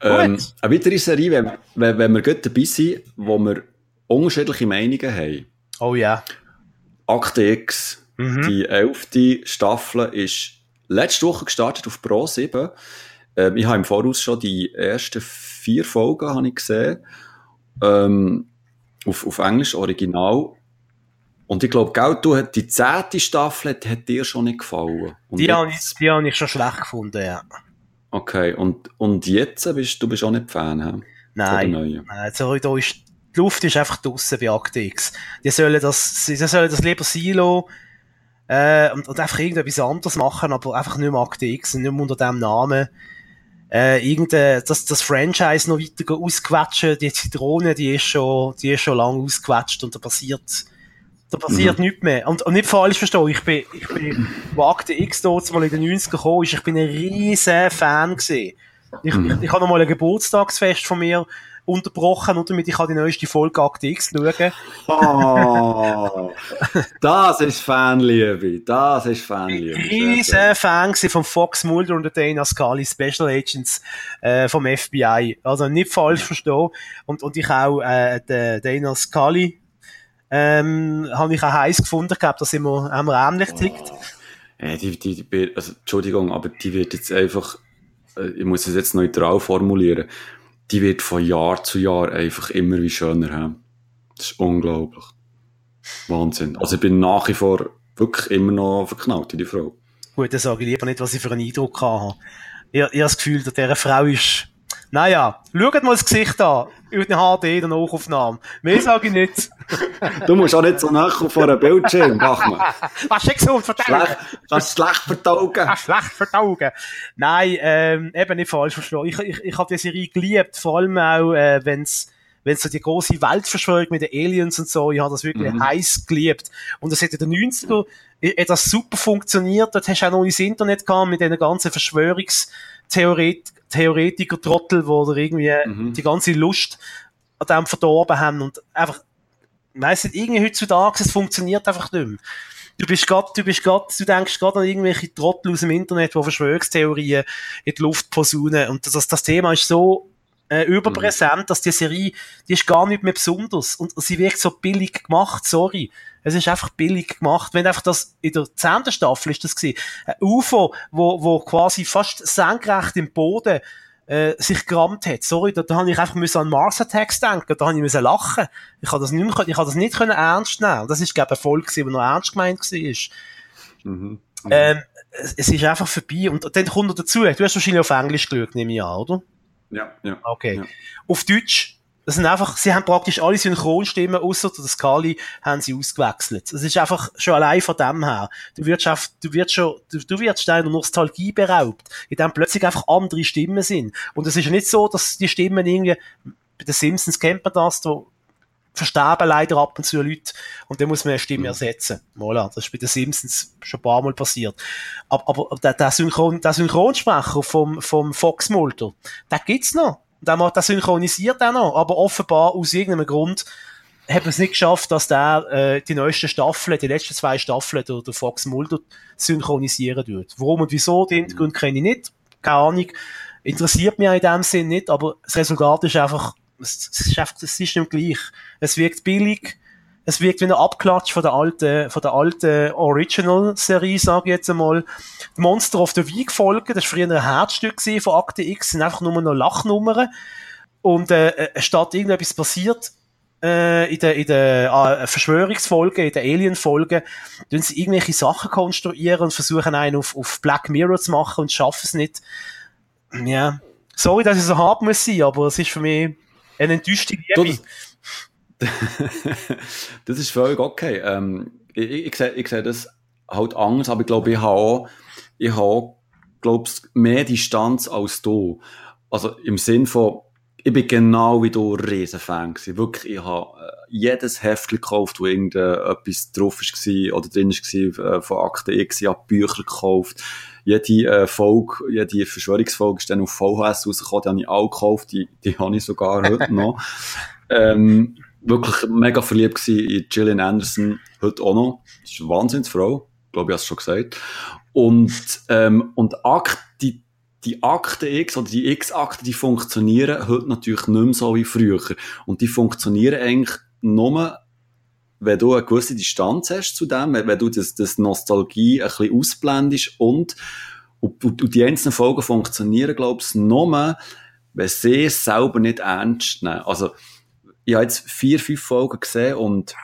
Ähm, eine weitere Serie, wenn, wenn, wenn wir gut dabei sind, wo wir unterschiedliche Meinungen haben.
Oh ja.
Akte X, mhm. die elfte Staffel ist letzte Woche gestartet auf Pro 7. Ähm, ich habe im Voraus schon die ersten vier Folgen habe ich gesehen. Ähm, auf, auf Englisch, Original. Und ich glaube, gell, du, die zehnte Staffel hat, hat dir schon nicht gefallen. Und
die, habe ich, die habe ich schon schlecht gefunden, ja.
Okay, und, und jetzt bist du bist auch nicht Fan, he?
Nein, nein also, da ist, die Luft ist einfach draussen bei Akte X. Die sollen das, die sollen das lieber Silo äh, und, und einfach irgendetwas anderes machen, aber einfach nicht mehr Akte X und nicht mehr unter dem Namen äh, irgendein, das, das Franchise noch weiter ausquetschen, die Zitrone, die ist schon, die ist schon lang ausquetscht und da passiert, da passiert mhm. nichts mehr. Und, und nicht falsch verstehen, ich bin, ich bin, wo Akte X dort mal in den 90 gekommen ist, ich bin ein riesen Fan gewesen Ich, mhm. ich, ich habe noch mal ein Geburtstagsfest von mir unterbrochen und damit ich die neueste Folge Akte X schauen.
Oh, das ist Fanliebe. Das ist Fanliebe.
War Fan von Fox Mulder und Dana Scully, Special Agents äh, vom FBI. Also nicht falsch verstehen. Und, und ich auch äh, den Dana Scully ähm, habe ich auch heiß gefunden gehabt, dass immer am ähnlich tickt.
Oh. Äh, die, die, die, also, Entschuldigung, aber die wird jetzt einfach, äh, ich muss es jetzt neutral formulieren, die wird von Jahr zu Jahr einfach immer wie schöner haben. Das ist unglaublich. Wahnsinn. Also ich bin nach wie vor wirklich immer noch verknallt in die Frau.
Gut, dann sage ich lieber nicht, was ich für einen Eindruck habe. Ich, ich habe das Gefühl, dass dieser Frau ist naja, schaut mal das Gesicht an. In der HD, der Nachaufnahme. Mehr sage ich nicht.
Du musst auch nicht so nachher vor einem Bildschirm, mach mal.
Was ist gesund
vertaugen? Das ist schlecht vertaugen.
Das ist schlecht vertaugen. Nein, ähm, eben nicht falsch verstehen. Ich, ich, ich habe die Serie geliebt, vor allem auch, äh, wenn's wenn so die große Weltverschwörung mit den Aliens und so, ich habe das wirklich mhm. heiß geliebt. Und das hat in den 90er hat das super funktioniert. Dort hast du auch noch ins Internet gehabt mit diesen ganzen Verschwörungstheoret Theoretiker-Trottel, wo da irgendwie mhm. die ganze Lust an dem verdorben haben und einfach, weiss nicht, irgendwie heutzutage, es funktioniert einfach nicht mehr. Du bist grad, du bist grad, du denkst gerade an irgendwelche Trottel aus dem Internet, die Verschwörungstheorien in die Luft posaunen. Und das, das Thema ist so äh, überpräsent, mhm. dass die Serie, die ist gar nicht mehr besonders. Und sie wirkt so billig gemacht, sorry. Es ist einfach billig gemacht. Wenn einfach das, in der zehnten Staffel ist das gewesen, ein UFO, wo, wo quasi fast senkrecht im Boden, äh, sich gerammt hat. Sorry, da, da habe ich einfach müssen an Mars Attacks denken, da habe ich müssen lachen. Ich habe das nicht mehr, ich habe das nicht können ernst nehmen. Das ist, glaube ich, ein Volk gewesen, der noch ernst gemeint war. Mhm. Mhm. Ähm, es, es ist einfach vorbei. Und dann kommt noch dazu, du hast wahrscheinlich auf Englisch geschaut, nehme ich an, oder?
Ja, ja.
Okay.
Ja.
Auf Deutsch, das sind einfach, sie haben praktisch alle Synchronstimmen, außer der Skali, haben sie ausgewechselt. Das ist einfach schon allein von dem her. Du wirst einfach, du wirst schon, du, du wirst deiner Nostalgie beraubt, in dem plötzlich einfach andere Stimmen sind. Und es ist ja nicht so, dass die Stimmen irgendwie, bei den Simpsons kennt man das, da versterben leider ab und zu Leute und dann muss man eine Stimme mhm. ersetzen. Voilà, das ist bei den Simpsons schon ein paar Mal passiert. Aber, aber der, der, Synchron, der Synchronsprecher vom, vom Fox Mulder, der gibt's noch. Der, macht, der synchronisiert auch noch, aber offenbar aus irgendeinem Grund hat man es nicht geschafft, dass der äh, die neuesten Staffeln, die letzten zwei Staffeln der, der Fox Mulder synchronisieren tut. Warum und wieso, den Hintergrund kenne ich nicht, keine Ahnung. Interessiert mich in dem Sinn nicht, aber das Resultat ist einfach es, es ist einfach das System gleich. Es wirkt billig, es wirkt wie ein Abklatsch von der alten, von der alten Original-Serie, sage ich jetzt einmal. Die Monster of the Week Folge, das war früher ein Herzstück von Akte X, sind einfach nur noch Lachnummern. Und, äh, äh, statt irgendetwas passiert, äh, in der, in der äh, Verschwörungsfolge, in der Alien-Folge, tun sie irgendwelche Sachen konstruieren und versuchen einen auf, auf Black Mirror zu machen und schaffen es nicht. Ja. Sorry, dass ich so hart muss sein, aber es ist für mich, eine enttäuschte Liebe.
das ist völlig okay. Ähm, ich, ich, ich, sehe, ich sehe das halt anders, aber ich glaube, ich habe auch, ich habe auch, glaubst, mehr Distanz als du. Also im Sinn von, ich bin genau wie du ein Riesenfan gewesen. Wirklich, ich habe äh, jedes Heft gekauft, wo irgendetwas drauf war oder drin war äh, von Akte X. Ich habe Bücher gekauft. Jede äh, Folge, jede Verschwörungsfolge ist dann auf VHS rausgekommen. Die habe ich auch gekauft. Die, die habe ich sogar heute noch. Ähm, wirklich mega verliebt gewesen in Gillian Anderson. Heute auch noch. Das ist eine Wahnsinnsfrau. Ich glaube, ich habe es schon gesagt. Und, ähm, und Akte, die die Akte X oder die X-Akte, die funktionieren heute natürlich nicht mehr so wie früher. Und die funktionieren eigentlich nur, wenn du eine gewisse Distanz hast zu dem, wenn du das, das Nostalgie ein bisschen ausblendest und, und, und die einzelnen Folgen funktionieren, glaube ich, nur, wenn sie es selber nicht ernst nehmen. Also, ich habe jetzt vier, fünf Folgen gesehen und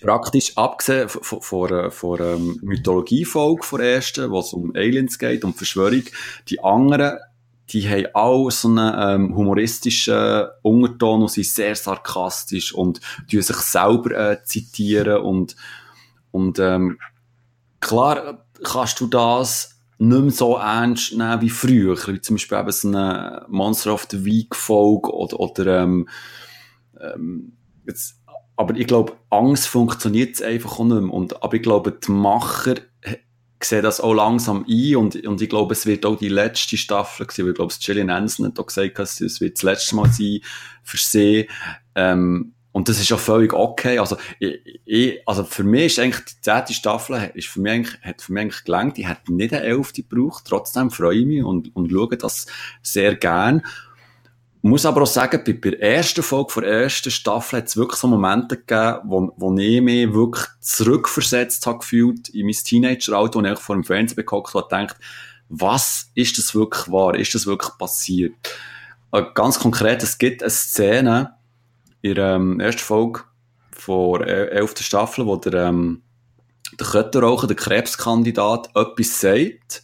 praktisch abgesehen von, von, von einer ähm, Mythologie-Folge von ersten, wo es um Aliens geht, um Verschwörung, die anderen, die haben auch so einen ähm, humoristischen Unterton und sind sehr sarkastisch und die sich selber äh, zitieren und, und ähm, klar kannst du das nicht mehr so ernst nehmen wie früher, wie zum Beispiel eben so eine Monster of the Week Folge oder, oder ähm, ähm, jetzt aber ich glaube, Angst funktioniert einfach auch nicht mehr. Und, aber ich glaube, die Macher sehe das auch langsam ein und, und ich glaube, es wird auch die letzte Staffel sein, weil ich glaube, Gillian Anderson hat auch gesagt, es wird das letzte Mal sein für sie. Ähm, und das ist auch völlig okay. Also, ich, ich, also für mich ist eigentlich die zehnte Staffel ist für mich hat für mich eigentlich gelangt. Ich hätte nicht eine elfte gebraucht. Trotzdem freue ich mich und, und schaue das sehr gern. Muss aber auch sagen, bei, bei der ersten Folge der ersten Staffel hat es wirklich so Momente gegeben, wo, wo ich mich wirklich zurückversetzt habe gefühlt in mein Teenager-Alter, wo ich vor dem Fernsehen bekommen habe und gedacht, was ist das wirklich wahr? Ist das wirklich passiert? Äh, ganz konkret, es gibt eine Szene, in der ähm, ersten Folge von der elften Staffel, wo der, ähm, der Kötterraucher, der Krebskandidat, etwas sagt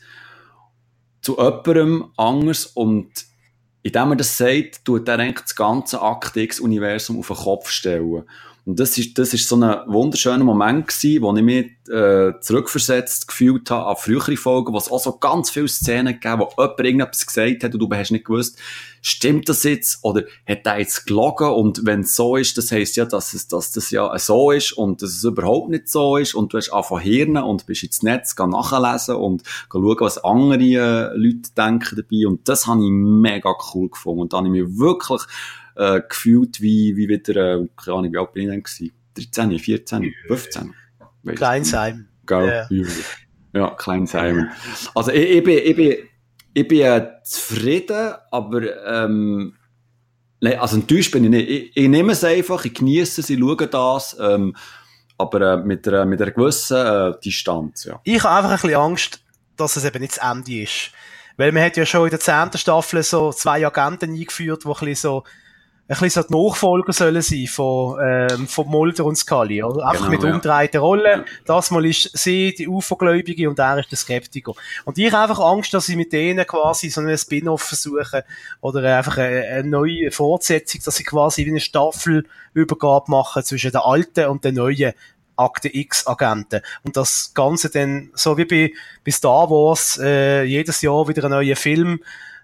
zu jemandem anders und indem er das sagt, tut er eigentlich das ganze Akte X-Universum auf den Kopf stellen. Und das ist, das ist so ein wunderschöner Moment gewesen, wo ich mich äh, zurückversetzt gefühlt habe an frühere Folgen, wo es auch so ganz viele Szenen gegeben, wo jemand irgendetwas gesagt hat und du hast nicht gewusst, stimmt das jetzt oder hat der jetzt gelogen? Und wenn es so ist, das heisst ja, dass, es, dass das ja so ist und dass es überhaupt nicht so ist. Und du hast angefangen hirnen und bist ins Netz nachlesen und schauen, was andere äh, Leute denken dabei. Und das habe ich mega cool gefunden. Und da habe ich mich wirklich äh, gefühlt wie, wie wieder, äh, keine Ahnung, wie alt bin ich denn gewesen? 13, 14, 15?
Klein sein.
Gell? Yeah. Ja, Klein Simon. Also ich, ich bin, ich bin, ich bin äh, zufrieden, aber ähm, nein, also enttäuscht bin ich nicht. Ich, ich nehme es einfach, ich genieße es, ich schaue das, ähm, aber äh, mit, einer, mit einer gewissen äh, Distanz. Ja.
Ich habe einfach ein bisschen Angst, dass es eben nicht das Ende ist. Weil man hat ja schon in der zehnten Staffel so zwei Agenten eingeführt, die ein bisschen so bisschen so die Nachfolger sollen sein von, ähm, von Mulder und Scully, oder? Einfach genau, mit ja. umdrehten Rollen. Das mal ist sie die Ufergläubige und er ist der Skeptiker. Und ich habe einfach Angst, dass sie mit denen quasi so einen Spin-off versuchen oder einfach eine, eine, neue Fortsetzung, dass sie quasi wie eine Staffelübergabe machen zwischen der alten und der neuen Akte X Agenten. Und das Ganze dann, so wie bei, bei Star Wars, äh, jedes Jahr wieder ein neuer Film,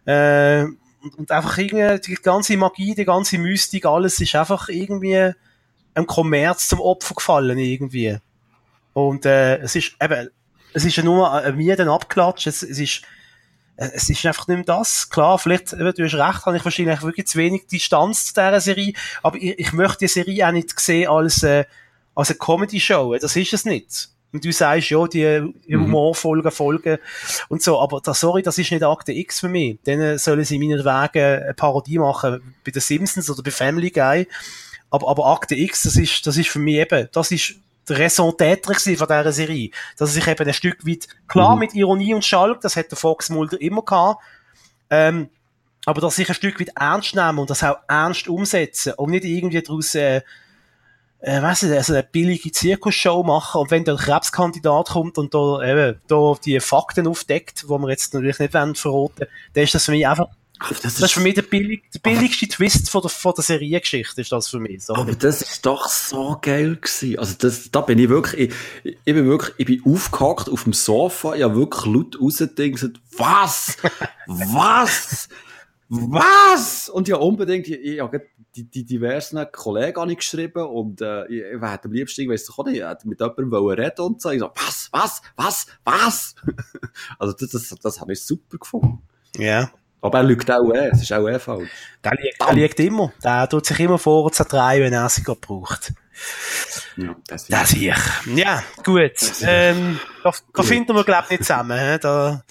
äh, und, und einfach irgendwie die ganze Magie, die ganze Mystik, alles ist einfach irgendwie einem Kommerz zum Opfer gefallen irgendwie. Und äh, es ist eben, es ist ja nur ein Mieten abklatscht, es, es ist es ist einfach nicht mehr das. Klar, vielleicht, du hast recht, habe ich wahrscheinlich wirklich zu wenig Distanz zu dieser Serie, aber ich, ich möchte die Serie auch nicht sehen als, äh, als eine Comedy-Show. Das ist es nicht. Und du sagst, ja, die mhm. Humorfolgen, Folgen und so, aber das, sorry, das ist nicht Akte X für mich. Dann sollen sie meinetwegen eine Parodie machen bei den Simpsons oder bei Family Guy. Aber, aber Akte X, das ist, das ist für mich eben, das ist der Raison d'être von dieser Serie. Dass sich eben ein Stück weit, klar mhm. mit Ironie und Schalk, das hat der Fox Mulder immer gehabt, ähm, aber dass sich ein Stück weit ernst nehmen und das auch ernst umsetzen und nicht irgendwie daraus äh, äh, weiss nicht, also eine billige Zirkusshow machen und wenn der Krebskandidat kommt und da eben da die Fakten aufdeckt, wo wir jetzt natürlich nicht wollen verraten, dann ist das für mich einfach Ach, das, das, ist für mich der, billig, der billigste Ach. Twist von der, von der Seriengeschichte, ist das für mich. So.
Aber das ist doch so geil gewesen. Also das, da bin ich wirklich, ich, ich bin wirklich, ich bin aufgehackt auf dem Sofa, ich habe wirklich laut rausgedingt gesagt, was? was? Was? Und ja, unbedingt, ich, ich habe die, die diversen Kollegen geschrieben und äh, ich, hätte am liebsten, ich weiss doch nicht, ich mit jemandem reden und so. Ich so, was, was, was, was? also das, das, das habe ich super gefunden.
Ja. Yeah.
Aber er lügt auch eh, es ist auch eh falsch.
Der liegt, der liegt immer. Der tut sich immer vor zu drei, wenn er sie braucht. Ja, das, das ich. Ja, gut. Ähm, da, da finden wir, glaube ich, nicht zusammen. Da,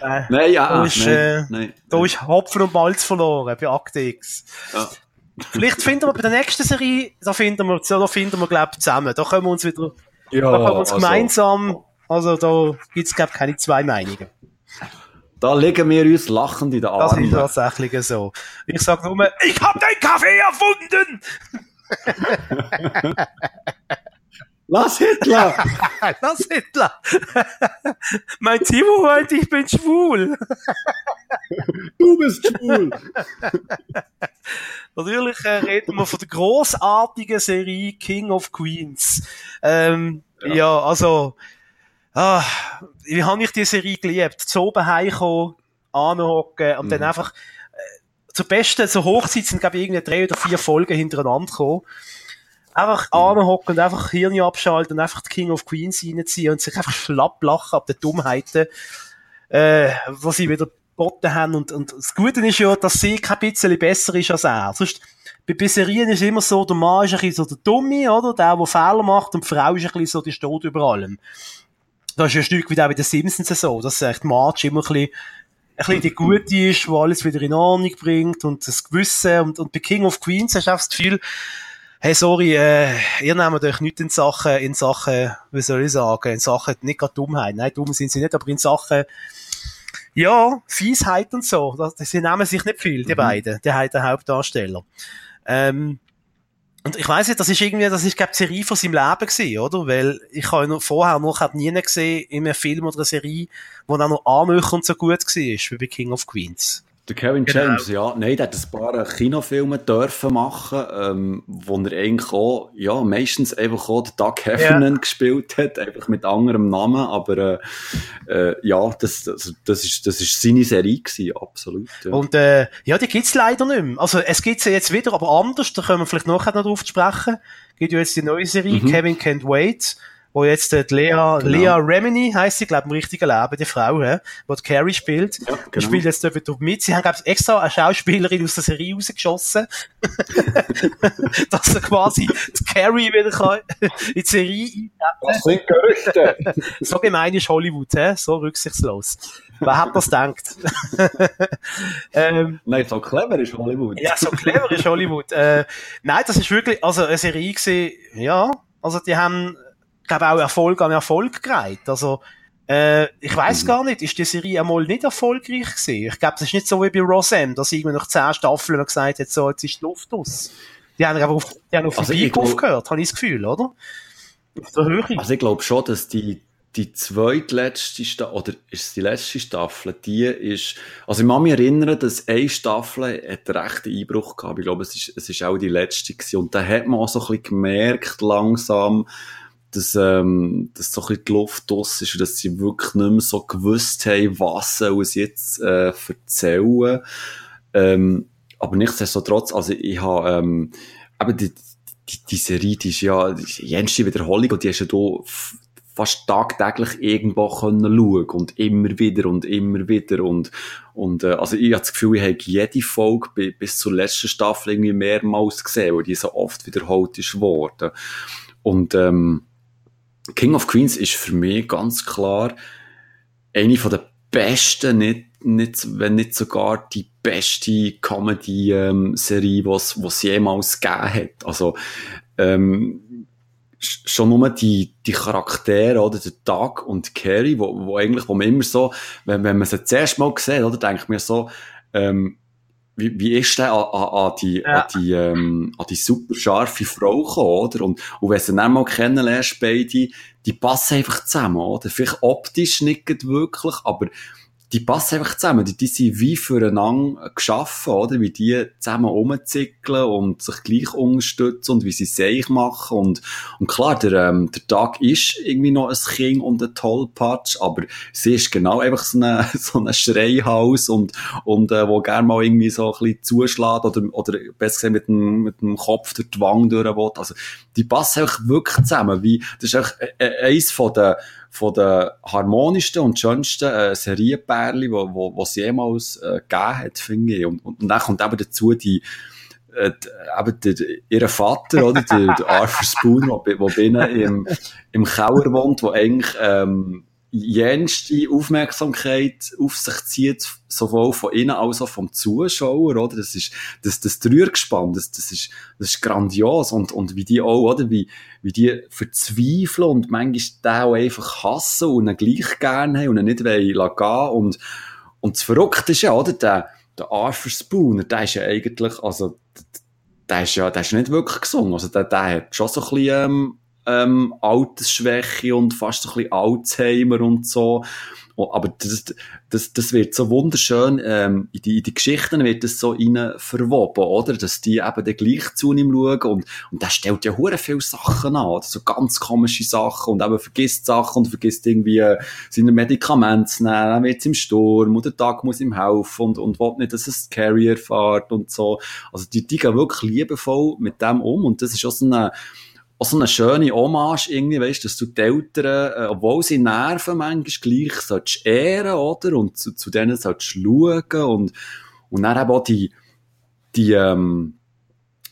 äh,
nein, ja,
da ist, nein, äh, nein, da ist Hopfen und Malz verloren bei Akte X. Ja. Vielleicht finden wir bei der nächsten Serie, da finden wir, da finden wir, glaube ich, zusammen. Da können wir uns wieder, ja, da können wir uns also, gemeinsam, also da gibt's, glaube ich, keine zwei Meinungen.
Da legen wir uns lachend in den Armen.
Das ist tatsächlich so. Ich sage nur, ich habe den Kaffee erfunden!
Lass Hitler!
Lass Hitler! mein Timo meint, ich bin schwul.
du bist schwul.
Natürlich äh, reden wir von der großartigen Serie King of Queens. Ähm, ja. ja. also, ah, wie habe ich die Serie geliebt? Zu oben heimkommen, anhocken und mhm. dann einfach äh, zur besten, zur Hochzeit sind, glaube ich, irgendwie drei oder vier Folgen hintereinander gekommen. einfach anhocken und einfach Hirn abschalten und einfach die King of Queens reinziehen und sich einfach schlapp lachen ab den Dummheiten, äh, was sie wieder geboten haben. Und, und das Gute ist ja, dass sie kein bisschen besser ist als er. Sonst, bei, bei Serien ist immer so, der Mann ist ein bisschen so der Dumme, oder? Der, der Fehler macht und die Frau ist ein bisschen so, die steht über allem. Das ist ja ein Stück wie auch bei den Simpsons so, dass echt Marge immer ein bisschen ein bisschen die Gute ist, wo alles wieder in Ordnung bringt und das Gewissen und, und bei King of Queens hast du auch das Gefühl, hey, sorry, äh, ihr nehmt euch nicht in Sachen, in Sachen, wie soll ich sagen, in Sachen, nicht gerade Dummheit, nein, dumm sind sie nicht, aber in Sachen, ja, Fiesheit und so, das, sie nehmen sich nicht viel, die mhm. beiden, die beiden Hauptdarsteller. Ähm, und ich weiß nicht, das ist irgendwie, das ist, glaube die Serie von seinem Leben gewesen, oder? Weil ich habe noch vorher noch nie gesehen in einem Film oder einer Serie, wo dann noch annähernd so gut war, wie bei King of Queens.
Der Kevin genau. James, ja. Nein, der hat ein paar Kinofilme dürfen machen, ähm, wo er eigentlich auch, ja, meistens einfach auch den Doug Heffernan ja. gespielt hat, einfach mit anderem Namen, aber, äh, äh, ja, das, das, das ist, das ist seine Serie gewesen, absolut.
Ja. Und, äh, ja, die gibt's leider nicht mehr. Also, es gibt sie jetzt wieder, aber anders, da können wir vielleicht nachher noch drauf sprechen. Gibt ja jetzt die neue Serie, mhm. Kevin Can't Wait wo jetzt äh, die Lea, genau. Lea Remini heisst sie, glaube im richtigen Leben, die Frau, he, die, die Carrie spielt. Ja, genau. Die spielt jetzt dort mit. Sie haben, glaube ich, extra eine Schauspielerin aus der Serie rausgeschossen, dass sie quasi die Carrie wieder kann in die Serie eintreten
Das sind Gerüchte.
so gemein ist Hollywood, he? so rücksichtslos. Wer hat das gedacht?
ähm, nein, so clever ist Hollywood.
ja, so clever ist Hollywood. Äh, nein, das ist wirklich, also eine Serie gewesen, ja, also die haben glaube auch Erfolg an Erfolg gereiht. Also, äh, ich weiß mhm. gar nicht, ist die Serie einmal nicht erfolgreich gewesen? Ich glaube, das ist nicht so wie bei Roseanne, dass irgendwie nach zehn Staffeln gesagt hat, so, jetzt ist die Luft aus. Die haben einfach auf, die haben auf also den Peak aufgehört, habe ich das Gefühl, oder?
Auf der Höhe. Also ich glaube schon, dass die, die zweitletzte Staffel, oder ist es die letzte Staffel, die ist, also ich kann mich erinnern, dass eine Staffel hat einen rechten Einbruch gehabt. Ich glaube, es ist, es ist auch die letzte gewesen. Und da hat man auch so ein bisschen gemerkt, langsam, dass, ähm, dass so ein bisschen die Luft aus ist und dass sie wirklich nicht mehr so gewusst haben, was sie jetzt äh, erzählen. Ähm, aber nichtsdestotrotz, also ich habe, ähm, eben die, die, die Serie, die ist ja die jüngste Wiederholung und die hast ja da fast tagtäglich irgendwo können schauen und immer wieder und immer wieder und, und äh, also ich habe das Gefühl, ich habe jede Folge bis zur letzten Staffel irgendwie mehrmals gesehen, weil die so oft wiederholt ist worden. Und ähm, King of Queens ist für mich ganz klar eine von der besten, nicht, nicht, wenn nicht sogar die beste Comedy-Serie, was was jemals gegeben hat. Also ähm, schon nur die, die Charaktere, oder, der Doug und Carrie, wo, wo eigentlich, wo man immer so, wenn, wenn man sie zuerst mal sieht, oder, denkt man so, ähm, wie, wie ist der an, an, an die, ja. an die, ähm, an die super scharfe Frau gekommen, oder? Und, und wenn du sie dann mal kennenlernst, beide, die passen einfach zusammen, oder? Vielleicht optisch nicht wirklich, aber die passen einfach zusammen. Die, die sind wie füreinander geschaffen, oder? Wie die zusammen rumzickeln und sich gleich unterstützen und wie sie sich machen. Und, und klar, der, ähm, der Tag ist irgendwie noch ein Kind und ein Tollpatsch, aber sie ist genau einfach so ein so eine Schreihaus und, und, äh, wo gerne mal irgendwie so ein bisschen zuschlägt oder, oder besser gesagt mit dem, mit dem Kopf durch die Wange durch will. Also, die passen einfach wirklich zusammen. Wie, das ist einfach äh, äh eins von den, von den harmonischsten und schönsten äh, Serienpärchen, wo, wo, was jemals äh, gegeben hat, finde ich. Und, und, und dann kommt eben dazu die, äh, eben der, ihr Vater, oder, der, der Arthur Spoon, der bei ihnen im, im Keller wohnt, wo eigentlich ähm, jenste Aufmerksamkeit auf sich zieht, sowohl von innen als auch vom Zuschauer, oder? Das ist, das, das Trügergespann, das, das ist, das ist grandios und, und wie die auch, oder? Wie, wie die verzweifeln und manchmal den auch einfach hassen und ihn gleich gerne haben und ihn nicht wollen gehen und, und das Verrückte ist ja, oder? Der, der Arthur Spooner, der ist ja eigentlich, also, der ist ja, der ist nicht wirklich gesungen, also der, der hat schon so ein bisschen, ähm, ähm, Altersschwäche und fast ein bisschen Alzheimer und so. Oh, aber das, das, das wird so wunderschön, ähm, in, die, in die Geschichten wird das so rein verwoben, oder? Dass die eben dann gleich zu ihm schauen und, und der stellt ja hure viele Sachen an, oder? so ganz komische Sachen und eben vergisst Sachen und vergisst irgendwie äh, seine Medikamente zu nehmen, dann wird's im Sturm und der Tag muss ihm helfen und, und will nicht, dass es Carrier fährt und so. Also die, die gehen wirklich liebevoll mit dem um und das ist auch so eine, auch so eine schöne Hommage irgendwie, weißt, dass du die Eltern, äh, obwohl sie nerven manchmal gleich, sollst ehren, oder? Und zu, zu denen sollst schauen und, und dann eben auch die, die, ähm,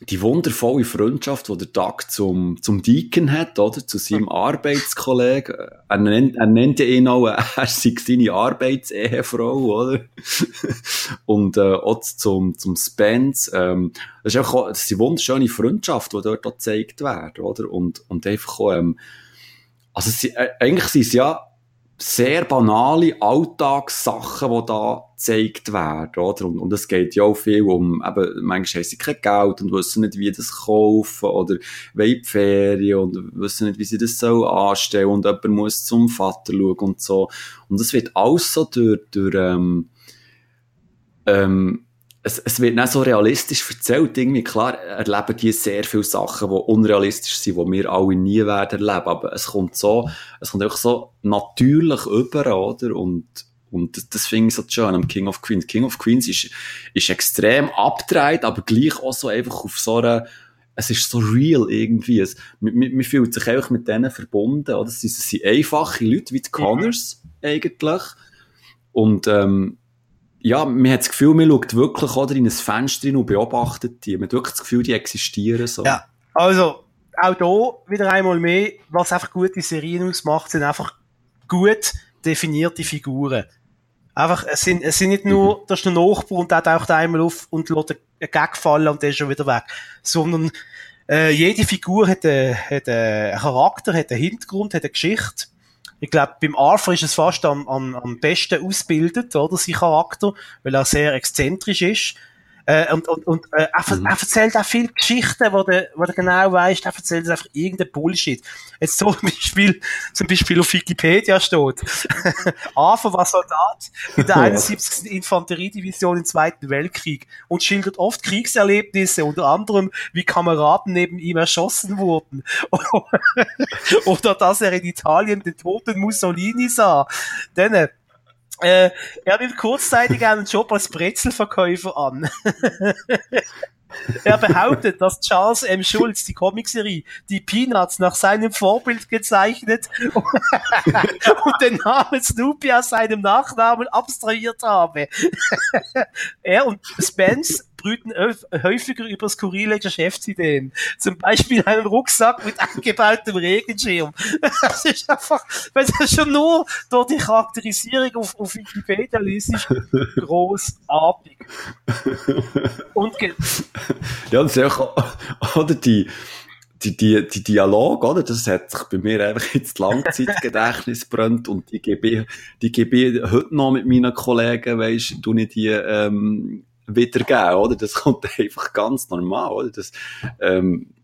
die wundervolle Freundschaft, die der Doug zum, zum Deacon hat, oder? Zu seinem Arbeitskollegen. Er nennt, er nennt ja ihn auch, er sei seine Arbeitsehefrau, oder? Und, äh, auch zum, zum Spence, ähm, das ist einfach, das ist eine wunderschöne Freundschaft, die dort auch gezeigt wird, oder? Und, und einfach auch, ähm, also, sie, äh, eigentlich sind es ja sehr banale Alltagssachen, die da gezeigt werden, oder? Und, und es geht ja auch viel um, eben, manchmal haben sie kein Geld und wissen nicht, wie das kaufen, oder wollen Ferien und wissen nicht, wie sie das so anstellen und jemand muss zum Vater schauen und so. Und das wird alles so durch, durch, ähm, ähm, es, es wird nicht so realistisch erzählt. Irgendwie, klar, erleben die sehr viele Sachen, die unrealistisch sind, die wir alle nie werden erleben. Aber es kommt so, es kommt einfach so natürlich über, oder? Und, und das, das finde ich so schön am King of Queens. King of Queens ist, ist extrem abgedreht, aber gleich auch so einfach auf so einer, es ist so real irgendwie. Es, man, man fühlt sich einfach mit denen verbunden, oder? Es sind, es sind einfache Leute, wie die Connors, mhm. eigentlich. Und, ähm, ja, man hat das Gefühl, man schaut wirklich oder in ein Fenster und beobachtet die. Man hat wirklich das Gefühl, die existieren so.
Ja, also auch hier wieder einmal mehr, was einfach gute Serien ausmacht, sind einfach gut definierte Figuren. Einfach, es sind, es sind nicht nur, mhm. das ist der Nachbar und der taucht einmal auf und lässt einen Gag fallen und der ist schon wieder weg. Sondern, äh, jede Figur hat, äh, hat einen Charakter, hat einen Hintergrund, hat eine Geschichte ich glaube, beim Arthur ist es fast am, am, am besten ausgebildet, oder, sein Charakter, weil er sehr exzentrisch ist. Äh, und und, und äh, er, mhm. er erzählt auch viele Geschichten, wo du, wo du genau weißt, er erzählt einfach irgendein Bullshit. Jetzt zum Beispiel, zum Beispiel auf Wikipedia steht, Ava war Soldat in der 71. Infanteriedivision im Zweiten Weltkrieg und schildert oft Kriegserlebnisse, unter anderem, wie Kameraden neben ihm erschossen wurden. Oder dass er in Italien den toten Mussolini sah. Denn äh, er nimmt kurzzeitig einen Job als Brezelverkäufer an. er behauptet, dass Charles M. Schulz die Comicserie Die Peanuts nach seinem Vorbild gezeichnet und den Namen Snoopy aus seinem Nachnamen abstrahiert habe. er und Spence brüten häufiger über skurrile Geschäftsideen. Zum Beispiel einen Rucksack mit eingebautem Regenschirm. Das ist einfach, wenn du schon nur durch die Charakterisierung auf, auf Wikipedia liest, großartig.
Und ja, das ist auch, oder die, die, die, die Dialog, oder? Das hat sich bei mir einfach ins Langzeitgedächtnis brennt und die gebe ich, die gebe ich heute noch mit meinen Kollegen, weisst du, nicht die, ähm, wiedergeben, oder? Das kommt einfach ganz normal, oder? Das, ähm,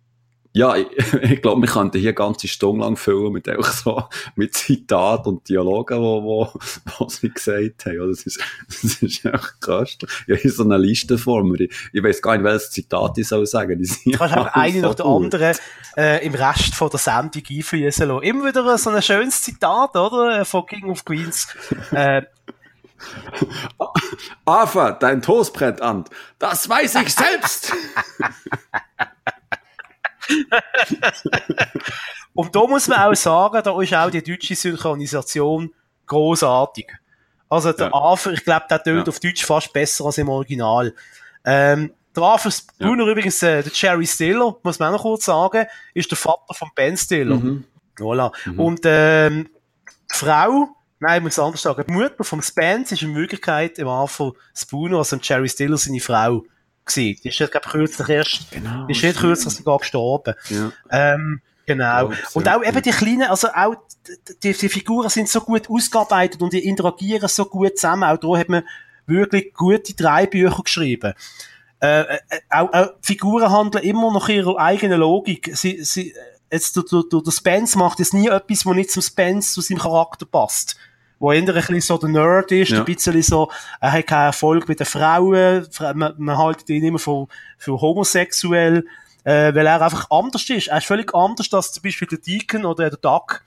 ja, ich, ich glaube, wir könnten hier ganze Stunde lang füllen mit einfach so, mit Zitaten und Dialogen, wo, wo, wo sie gesagt haben. Das ist, das ist echt krass. Ich habe so eine Liste vor mir. Ich, ich weiß gar nicht, welches Zitat ich soll sagen. Die
sind du kannst auch eine nach der anderen, äh, im Rest von der Sendung einfließen lassen. Immer wieder so ein schönes Zitat, oder? Von King of Queens. Äh,
Arthur, dein Toast brennt an. Das weiß ich selbst.
Und da muss man auch sagen, da ist auch die deutsche Synchronisation großartig. Also der ja. Arthur, ich glaube, der tönt ja. auf Deutsch fast besser als im Original. Ähm, der Arthur Spooner ja. übrigens, äh, der Jerry Stiller, muss man auch noch kurz sagen, ist der Vater von Ben Stiller. Mhm. Voilà. Mhm. Und ähm, die Frau, nein, ich muss anders sagen, die Mutter von Spence ist in Wirklichkeit im Arthur Spooner, also Jerry Stiller, seine Frau gewesen. Die ist ja, glaube ich, kürzlich erst, genau, ist nicht kürzlich sogar gestorben. Ja. Ähm, genau. Und auch eben die kleinen, also auch, die, die Figuren sind so gut ausgearbeitet und die interagieren so gut zusammen. Auch da hat man wirklich gute drei Bücher geschrieben. Äh, äh, auch, auch Figuren handeln immer nach ihrer eigenen Logik. Sie, sie, jetzt, der, der, der Spence macht jetzt nie etwas, wo nicht zum Spence, zu seinem Charakter passt wo eher ein bisschen so der Nerd ist, ja. ein bisschen so, er hat keinen Erfolg mit den Frauen, man, man hält ihn immer für, für homosexuell, äh, weil er einfach anders ist. Er ist völlig anders als zum Beispiel der Deacon oder der Duck.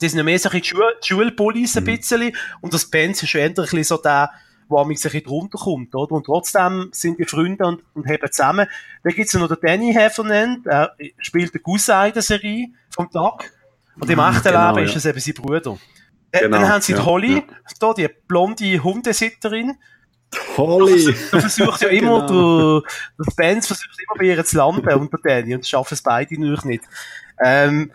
Die sind ja mehr so ein bisschen Schulbullies ein mhm. bisschen, und das Benz ist schon eher ein bisschen so der, wo ein bisschen drunter kommt, oder? Und trotzdem sind wir Freunde und, und haben zusammen. Dann gibt's ja noch den Danny Heffernan, er spielt den Cousin in der Serie vom Duck. Und im mhm, echten genau, Leben ja. ist es eben sein Bruder. Äh, genau, dann haben sie ja, Holly, ja. da, die blonde Hundesitterin.
Holly!
Du versuchst ja immer, genau. der, der Benz versucht immer bei ihr zu landen unter Danny und schaffen es beide natürlich nicht. Ähm,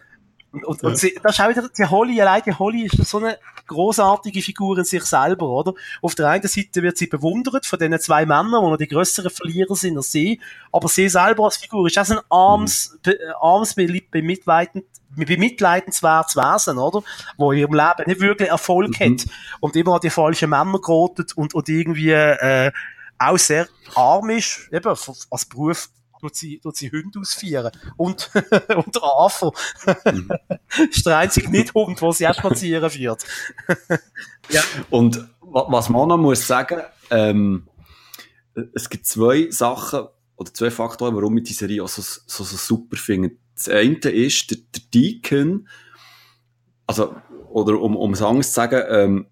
und, und, ja. und sie, das ist auch wieder, die Holly, allein die Holly ist so eine großartige Figur in sich selber, oder? Auf der einen Seite wird sie bewundert von diesen zwei Männern, die noch die grösseren Verlierer sind als sie, aber sie selber als Figur ist auch so ein armes, mhm. armes, bemitleidend, bemitleidenswertes Wesen, oder? Wo in ihrem Leben nicht wirklich Erfolg mhm. hat und immer an die falschen Männer geratet und, und irgendwie, äh, auch sehr arm ist, eben, als Beruf tut sie, tut sie Hunde ausführen. Und, und Afo. Mhm. ist der einzige Nicht-Hund, den sie auch spazieren führt.
ja. Und was man noch muss sagen, ähm, es gibt zwei Sachen, oder zwei Faktoren, warum ich die Serie auch so, so, so super finde. Das eine ist, der, der Deacon, also, oder um, um es anders zu sagen, ähm,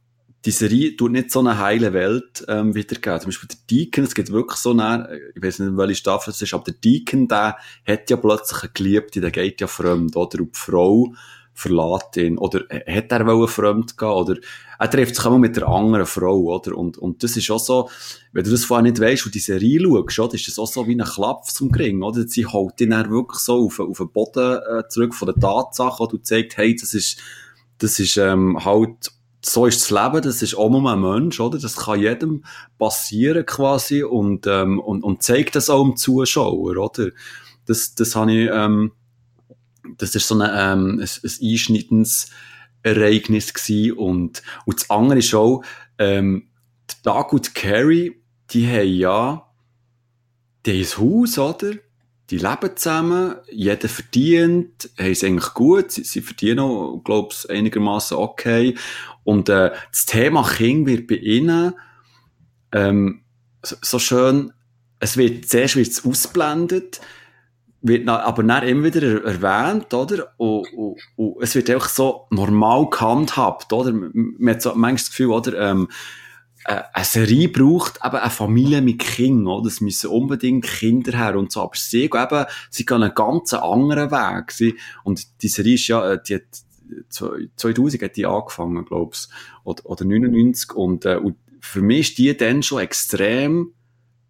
die Serie tut nicht so eine heile Welt ähm, wiedergeben. Zum Beispiel der Deacon, es gibt wirklich so eine, ich weiß nicht, welche Staffel es ist, aber der Deacon, der hat ja plötzlich eine Geliebte, der geht ja fremd, oder? Und die Frau verlässt ihn. Oder hat er wollen fremd gehen? Oder er trifft sich immer mit der anderen Frau, oder? Und, und das ist auch so, wenn du das vorher nicht weißt und die Serie schaust, oder? ist das auch so wie ein Klapp zum Gring, oder? Sie holt ihn dann wirklich so auf, auf den Boden äh, zurück von der Tatsache, oder? Und zeigt, hey, das ist, das ist ähm, halt so ist das Leben, das ist auch nur ein Mensch, oder? Das kann jedem passieren quasi und, ähm, und, und zeigt das auch dem Zuschauer, oder? Das, das habe ich, ähm, das ist so ein, ähm, ein, ein einschneidendes Ereignis gewesen und, und das andere ist auch, ähm, Doug und Carrie, die haben ja, die haben ein Haus, oder? Die leben zusammen, jeder verdient, haben es eigentlich gut, sie, sie verdienen auch, glaube ich, einigermaßen okay. Und äh, das Thema Kind wird bei ihnen ähm, so, so schön, es wird zuerst wird's ausblendet, wird aber dann immer wieder erwähnt, oder? Und, und, und es wird einfach so normal gehandhabt, oder? Man hat so manchmal das Gefühl, oder? Ähm, äh, eine Serie braucht eben eine Familie mit Kindern, oder? Es müssen unbedingt Kinder her und so. Aber sie eben, sie gehen einen ganz anderen Weg. Sie, und die Serie ist ja, äh, die hat, 2000 hat die angefangen, glaub's. Oder, oder 99. Und, äh, und für mich ist die dann schon extrem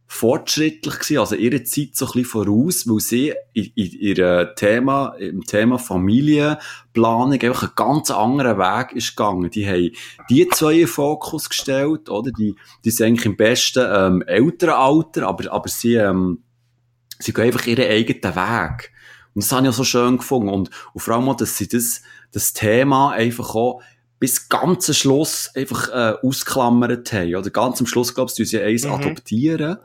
fortschrittlich gewesen, also ihre Zeit so ein bisschen voraus, weil sie in, in ihrer Thema, im Thema Familienplanung einfach einen ganz anderen Weg ist gegangen. Die haben die zwei in Fokus gestellt, oder? Die, die sind eigentlich im besten, ähm, älteren Alter, aber, aber sie, ähm, sie gehen einfach ihren eigenen Weg. Und das habe ich auch so schön gefunden. Und, und vor allem auch, dass sie das, das Thema einfach auch bis ganz am Schluss einfach äh, ausklammert haben. Oder ganz am Schluss, glaubst du, sie eins mhm. adoptieren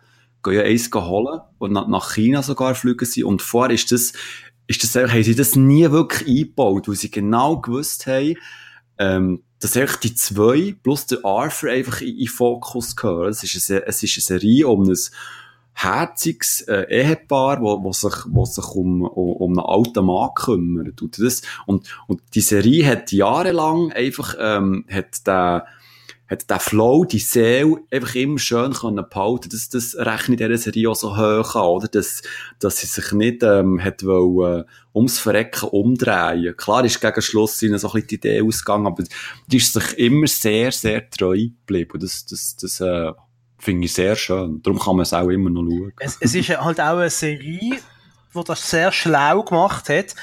gehen ja eins holen und nach China sogar fliegen sie. Und vorher ist das, ist das, haben sie das nie wirklich eingebaut, weil sie genau gewusst haben, ähm, dass einfach die zwei plus der Arthur einfach in, in Fokus gehören. Es ist eine, es ist eine Serie um ein herziges äh, Ehepaar, wo, wo sich, wo sich um, um, um einen alten Mann kümmert. Und, das, und, und die Serie hat jahrelang einfach, ähm, hat der, hat der Flow, die Seele einfach immer schön können behalten. Das, das rechnet dieser Serie auch so hoch an, oder? Dass, dass sie sich nicht, ähm, hat wollen, äh, ums Verrecken umdrehen. Klar ist gegen Schluss ihnen so ein bisschen die Idee ausgegangen, aber die ist sich immer sehr, sehr treu geblieben. Und das, das, das, äh, finde ich sehr schön. Darum kann man es auch immer noch schauen.
Es, es ist halt auch eine Serie, die das sehr schlau gemacht hat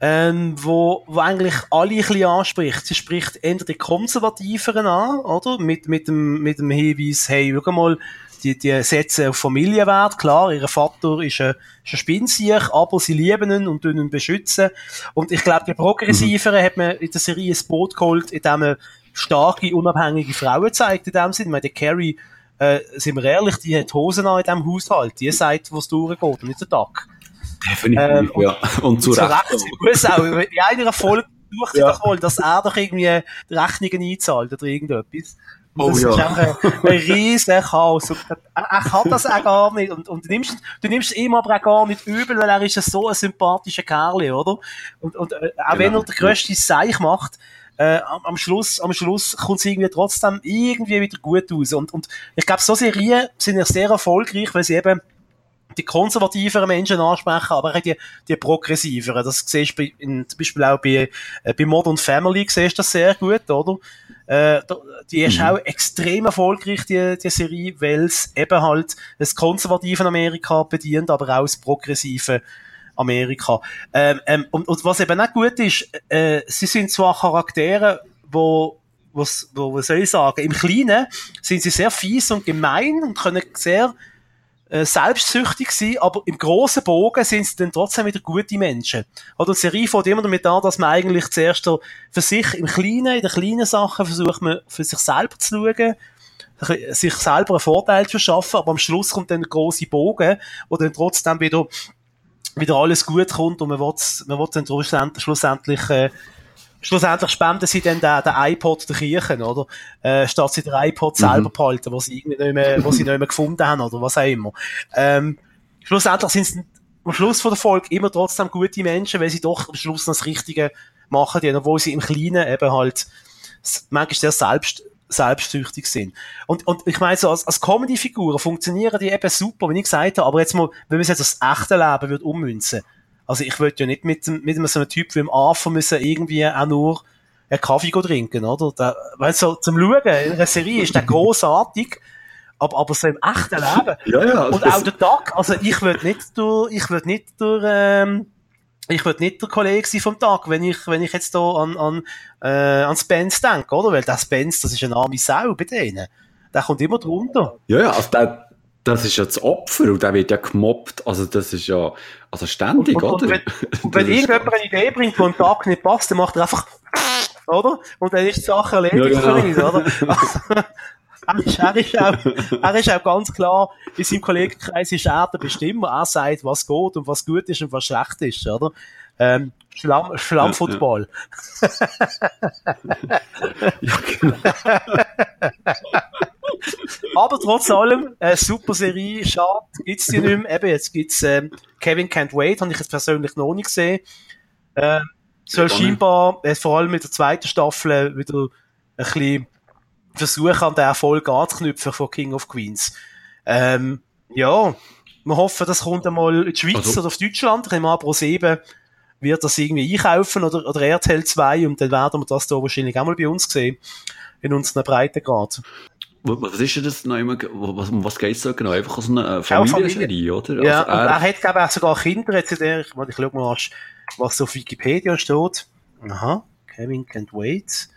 ähm, wo, wo eigentlich alle ein bisschen anspricht. Sie spricht entweder die Konservativeren an, oder? Mit, mit dem, mit dem Hinweis, hey, schau mal, die, die setzen auf Familienwert, klar, ihr Vater ist ein, ist ein Spinnsiech, aber sie lieben ihn und ihn beschützen. Und ich glaube, die Progressiveren mhm. hat man in der Serie ein Boot geholt, in dem man starke, unabhängige Frauen zeigt, in dem Sinne. Ich meine, die Carrie, äh, sind wir ehrlich, die hat Hosen an in diesem Haushalt. Die sagt, wo es durchgeht und nicht der Tag.
Definitiv, ähm, ja. Und zu, Recht.
Muss auch, in einer Folge sucht ja. doch mal, dass er doch irgendwie Rechnungen einzahlt oder irgendetwas. Oh, das ja. ist einfach ein, ein riesen Chaos. Und er, er kann das auch gar nicht. Und, und du nimmst, du nimmst ihm aber auch gar nicht übel, weil er ist ja so ein sympathischer Kerl, oder? Und, und äh, auch genau. wenn er der grösste Seich macht, äh, am, am Schluss, am Schluss kommt es irgendwie trotzdem irgendwie wieder gut aus. Und, und ich glaube, so Serien sind ja sehr erfolgreich, weil sie eben die konservativeren Menschen ansprechen, aber auch die, die progressiveren. Das siehst du bei, in, zum Beispiel auch bei, äh, bei Modern Family siehst du das sehr gut, oder? Äh, die ist mhm. auch extrem erfolgreich, die, die Serie, weil es eben halt das konservative Amerika bedient, aber auch das progressive Amerika. Ähm, ähm, und, und was eben auch gut ist, äh, sie sind zwar Charaktere, wo was, wo, was soll ich sagen, im Kleinen sind sie sehr fies und gemein und können sehr äh, selbstsüchtig sein, aber im grossen Bogen sind sie dann trotzdem wieder gute Menschen. Oder die Serie fängt immer damit an, dass man eigentlich zuerst für sich im Kleinen, in den kleinen Sachen versucht man für sich selber zu schauen, sich selber einen Vorteil zu schaffen, aber am Schluss kommt dann der grosse Bogen, wo dann trotzdem wieder wieder alles gut kommt und man will, man will dann schlussendlich äh, schlussendlich spenden sie dann den, den iPod der Kirchen, oder? Äh, statt sie den iPod mhm. selber behalten, was sie irgendwie nicht mehr, sie nicht mehr gefunden haben, oder was auch immer. Ähm, schlussendlich sind es am Schluss von der Folge immer trotzdem gute Menschen, weil sie doch am Schluss noch das Richtige machen, die, obwohl sie im Kleinen eben halt manchmal sehr selbst, selbstsüchtig sind. Und, und ich meine, so als, als Comedy-Figuren funktionieren die eben super, wie ich gesagt habe, aber jetzt mal, wenn man es jetzt das echte Leben würde ummünzen, also ich würde ja nicht mit, mit so einem Typ wie dem Arthur müssen irgendwie auch nur einen Kaffee trinken, oder? Da, weißt du, zum Schauen, in einer Serie ist der großartig, aber, aber so im echten Leben.
Ja, ja.
Und auch der Tag, also ich würde nicht durch, ich würde nicht durch, ähm, ich würde nicht der Kollege sein vom Tag, wenn ich, wenn ich jetzt da an, an, äh, an Spence denke, oder? Weil der Spence, das ist eine arme Sau bei denen. Der kommt immer drunter.
Ja, ja, also der, das ist ja das Opfer und der wird ja gemobbt. Also das ist ja also ständig, und, und,
oder?
wenn,
und wenn irgendjemand eine Idee bringt, die einen Tag nicht passt, dann macht er einfach oder? Und dann ist die Sache erledigt ja, genau. für ihn, oder? er, ist, er, ist auch, er ist auch ganz klar, in seinem Kollegenkreis ist er der Bestimmer. Er sagt, was geht und was gut ist und was schlecht ist, oder? Ähm, Schlamm, Schlammfootball. ja, genau. Aber trotz allem, äh, super Serie, schade, gibt's die nicht mehr. Eben, jetzt gibt's ähm, Kevin Can't Wait, habe ich jetzt persönlich noch nicht gesehen. Äh, soll scheinbar, äh, vor allem mit der zweiten Staffel, wieder ein bisschen versuchen, an den Erfolg anzuknüpfen von King of Queens. Ähm, ja, wir hoffen, das kommt einmal in die Schweiz also. oder auf Deutschland. Ich nehme an, Pro 7 wird das irgendwie einkaufen oder, oder RTL 2 und dann werden wir das da wahrscheinlich auch mal bei uns sehen. In unseren Breitengrad.
Was ist denn das noch immer, was, um was geht's da genau? Einfach aus einer Familienserie, oder?
Ja, also, er, er hat, glaube ich, auch sogar Kinder, jetzt in der, ich, ich schau mal, was auf Wikipedia steht. Aha, Kevin Can't Wait.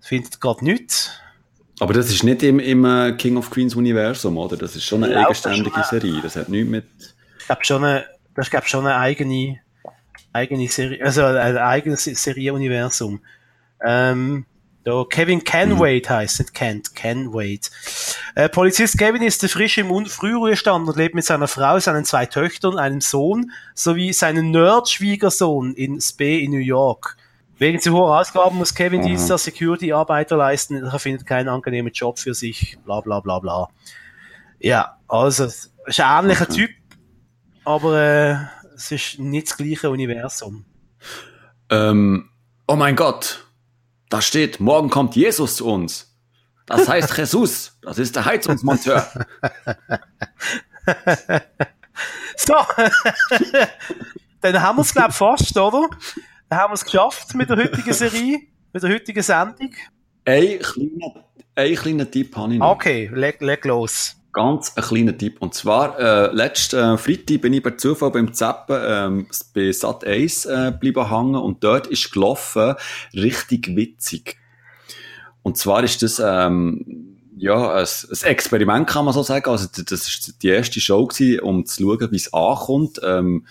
Findet gerade nichts.
Aber das ist nicht im, im äh, King of Queens Universum, oder? Das ist schon eine eigenständige Serie. Das hat nichts mit.
Ich glaube schon eine, das ist schon eine eigene, eigene Serie, also ein eigenes Serienuniversum. Ähm, da Kevin Canwait mhm. heißt, nicht Kent, Canwait. Äh, Polizist Kevin ist frisch im Frühruhestand und lebt mit seiner Frau, seinen zwei Töchtern, einem Sohn sowie seinen Nerd-Schwiegersohn in Spee in New York. Wegen zu hoher Ausgaben muss Kevin mhm. dieser Security-Arbeiter leisten, er findet keinen angenehmen Job für sich, bla bla bla bla. Ja, also, ist ein ähnlicher okay. Typ, aber äh, es ist nicht das gleiche Universum.
Ähm, oh mein Gott, da steht, morgen kommt Jesus zu uns. Das heißt Jesus, das ist der Heizungsmonteur.
so, dann haben wir es, glaube ich, fast, oder? Dann haben wir es geschafft mit der heutigen Serie, mit der heutigen Sendung.
Ein kleiner, ein kleiner Tipp habe ich noch.
Okay, leg, leg los
ganz ein kleiner Tipp. Und zwar, äh, letzten äh, Freitag bin ich bei Zufall beim Zappen ähm, bei Sat 1 äh, bleiben hängen und dort ist gelaufen, richtig witzig. Und zwar ist das, ähm, ja, ein, ein Experiment kann man so sagen. Also, das ist die erste Show gewesen, um zu schauen, wie es ankommt. Ähm,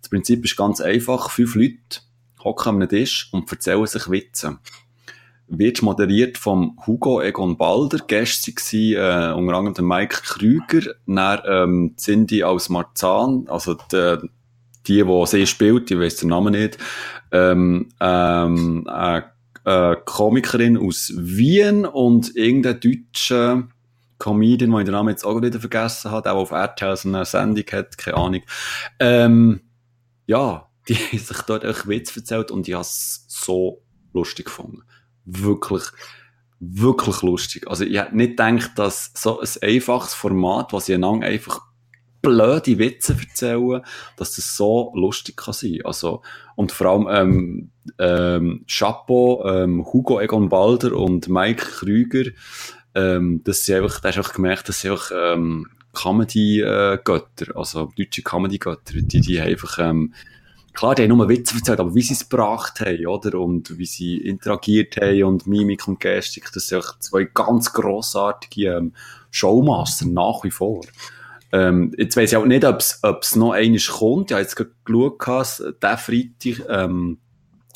das Prinzip ist ganz einfach. Fünf Leute hocken am Tisch und erzählen sich Witze wird moderiert vom Hugo Egon Balder. Gäste waren äh, unter anderem der Mike Krüger, dann ähm, Cindy aus Marzahn, also die, die, die sie spielt, ich weiß den Namen nicht, ähm, ähm, äh, äh, Komikerin aus Wien und irgendein deutscher Comedian, den ich den Namen jetzt auch wieder vergessen habe, der auf RTL so eine Sendung hat, keine Ahnung. Ähm, ja, die haben sich dort echt Witz erzählt und ich habe es so lustig gefunden. Wirklich, wirklich lustig. Also ich hätte nicht gedacht, dass so ein einfaches Format, was ich einander einfach blöde Witze erzählen, dass das so lustig kann sein. Also, und vor allem, ähm, ähm, Chapeau, ähm, Hugo Egon Balder und Mike Krüger, ähm, das sind einfach, da hast du auch gemerkt, dass sie einfach, ähm, Comedy-Götter, also deutsche Comedy-Götter, die, die einfach, ähm, klar, die haben nur Witze erzählt, aber wie sie es gebracht haben, oder? Und wie sie interagiert haben und Mimik und Gestik, das sind zwei ganz grossartige ähm, Showmaster nach wie vor. Ähm, jetzt weiss ich auch nicht, ob es noch eines kommt. Ich habe jetzt gerade geschaut, der Freitag, ähm,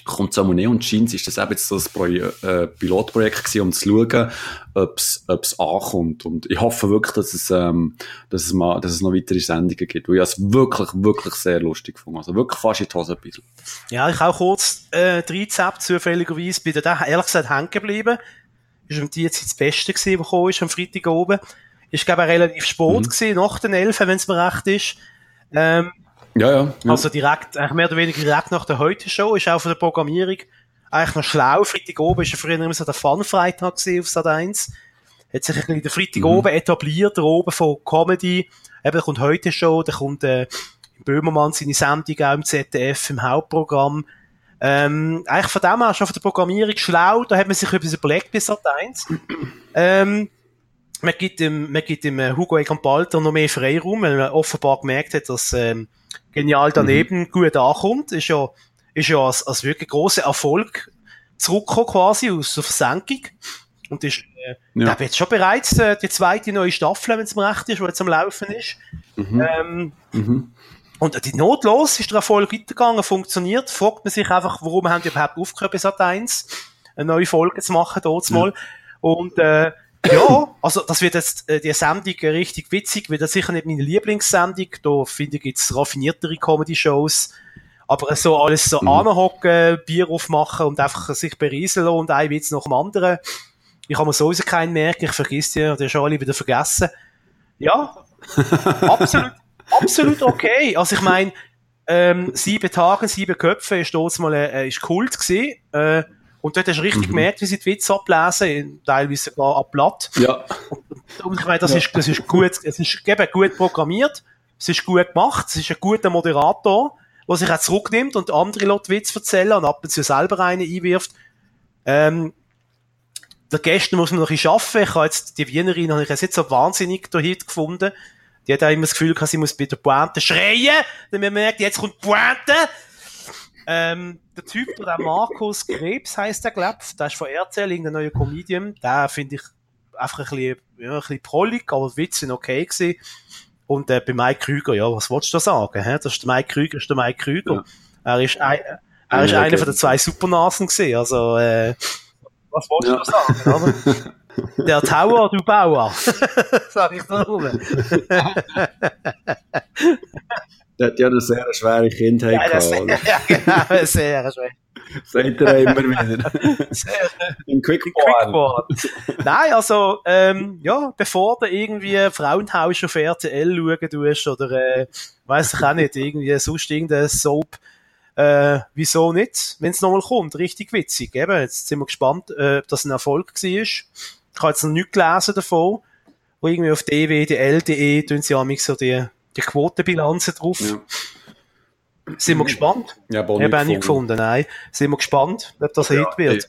kommt Salmonee und Jeans ist das eben jetzt so ein Pro äh, Pilotprojekt gewesen, um zu schauen, ob es ankommt. Und ich hoffe wirklich, dass es, ähm, dass es, mal, dass es noch weitere Sendungen gibt, weil ich es wirklich, wirklich sehr lustig fand. Also wirklich fast in die Hose ein bisschen.
Ja, ich auch kurz äh, 13 zufälligerweise bin da ehrlich gesagt hängen geblieben. Ist um die jetzt das Beste gewesen, was gekommen ist am Freitag oben. Ist, glaube ich, relativ spät mhm. gewesen, nach den 11, wenn es mir recht ist. Ähm,
ja, ja, ja.
Also direkt, eigentlich mehr oder weniger direkt nach der Heute-Show, ist auch von der Programmierung eigentlich noch schlau. Freitag oben ist ja früher immer so der Fun-Freitag auf Sat 1. Hat sich ein bisschen der Freitag mhm. oben etabliert, der oben von Comedy. Eben, da kommt Heute-Show, da kommt, äh, Böhmermann seine Sendung auch im ZDF, im Hauptprogramm. Ähm, eigentlich von dem her schon von der Programmierung schlau, da hat man sich etwas überlegt bis Sat 1. ähm, man gibt dem, man gibt dem äh, Hugo Egan Balter noch mehr Freiraum, weil man offenbar gemerkt hat, dass ähm, genial daneben mhm. gut ankommt. Ist ja, ist ja als, als wirklich großer Erfolg zurückgekommen quasi aus der Versenkung. Und ist, äh, ja. der jetzt schon bereits äh, die zweite neue Staffel, wenn es mir recht ist, die jetzt am Laufen ist. Mhm. Ähm, mhm. Und die notlos ist der Erfolg weitergegangen, funktioniert. Fragt man sich einfach, warum haben die überhaupt aufgehört bis Sat 1 eine neue Folge zu machen, dort mal. Und äh, ja, also das wird jetzt äh, die Sendung richtig witzig, wird das sicher nicht meine Lieblingssendung. Da finde ich jetzt raffiniertere Comedy-Shows. Aber so alles so mhm. anhocken, Bier aufmachen und einfach sich berieseln und ein Witz nach dem anderen. Ich habe mir sowieso keinen merken, ich vergesse die, die schon alle wieder vergessen. Ja, absolut, absolut okay. Also ich meine, ähm, sieben Tage, sieben Köpfe ist dort mal, äh, ist Kult gewesen. Äh, und dort hast du richtig mhm. gemerkt, wie sie die Witze ablesen, teilweise sogar ab Blatt.
Ja.
Und ich meine, das, ja. ist, das ist gut, es ist eben gut programmiert, es ist gut gemacht, es ist ein guter Moderator, der sich auch zurücknimmt und andere Leute Witze erzählen und ab und zu selber einen einwirft. Ähm, der Gäste muss man noch ein bisschen arbeiten. Ich habe jetzt, die Wienerin habe ich jetzt so wahnsinnig dahinter gefunden. Die hat auch immer das Gefühl gehabt, sie muss bei der Pointe schreien, denn man merkt, jetzt kommt Pointe. Ähm, der Typ, der Markus Krebs heißt der, glaub, der ist von RTL, irgendein neuer Comedian. Der finde ich einfach ein bisschen, ja, ein bisschen prollig, aber die Witze sind okay gewesen. Und äh, bei Mike Krüger, ja, was wolltest du da sagen? Hä? Das ist der Mike Krüger, ist der Mike Krüger. Ja. Er ist, ein, er ist ja, einer von den zwei Supernasen gewesen. Also, äh, was wolltest du da sagen, oder? Der Tower, du Bauer. Sag ich da oben.
Der hat ja eine sehr schwere Kindheit ja, gehabt.
Sehr, ja, genau, sehr schwer.
Sagt er immer wieder. Im Quickboard.
Quick Nein, also, ähm, ja, bevor du irgendwie Frauentausch auf RTL schauen tust oder, äh, weiss ich auch nicht, irgendwie sonst irgendein Soap, äh, wieso nicht, wenn es nochmal kommt, richtig witzig. Eben, jetzt sind wir gespannt, äh, ob das ein Erfolg war. Ich habe jetzt noch nichts gelesen davon, wo irgendwie auf dwdl.de tun sie ja so die die Quotenbilanzen drauf. Ja. Sind wir gespannt?
Ja,
aber nicht, nicht gefunden, nein. Sind wir gespannt, ob das ja, Hit wird.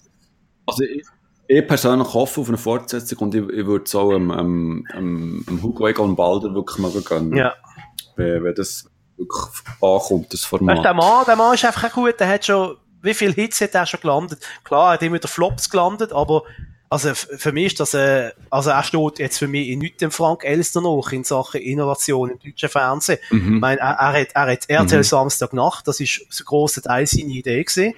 Also ich, ich persönlich hoffe auf eine Fortsetzung und ich, ich würde es auch ähm, ähm, ähm, Hugo Egon Balder wirklich mal gönnen.
Ja.
Wenn, wenn das wirklich ankommt, das Format.
Weißt, der, Mann, der Mann ist einfach gut, der hat schon, wie viele Hits hat er schon gelandet? Klar, er hat immer wieder Flops gelandet, aber also für mich ist das, äh, also er steht jetzt für mich in nichts dem Frank Elster noch in Sachen Innovation im deutschen Fernsehen. Mhm. Ich meine, er, er hat, er hat RTL mhm. Samstag Nacht, das ist so grosser Teil seine Idee gewesen.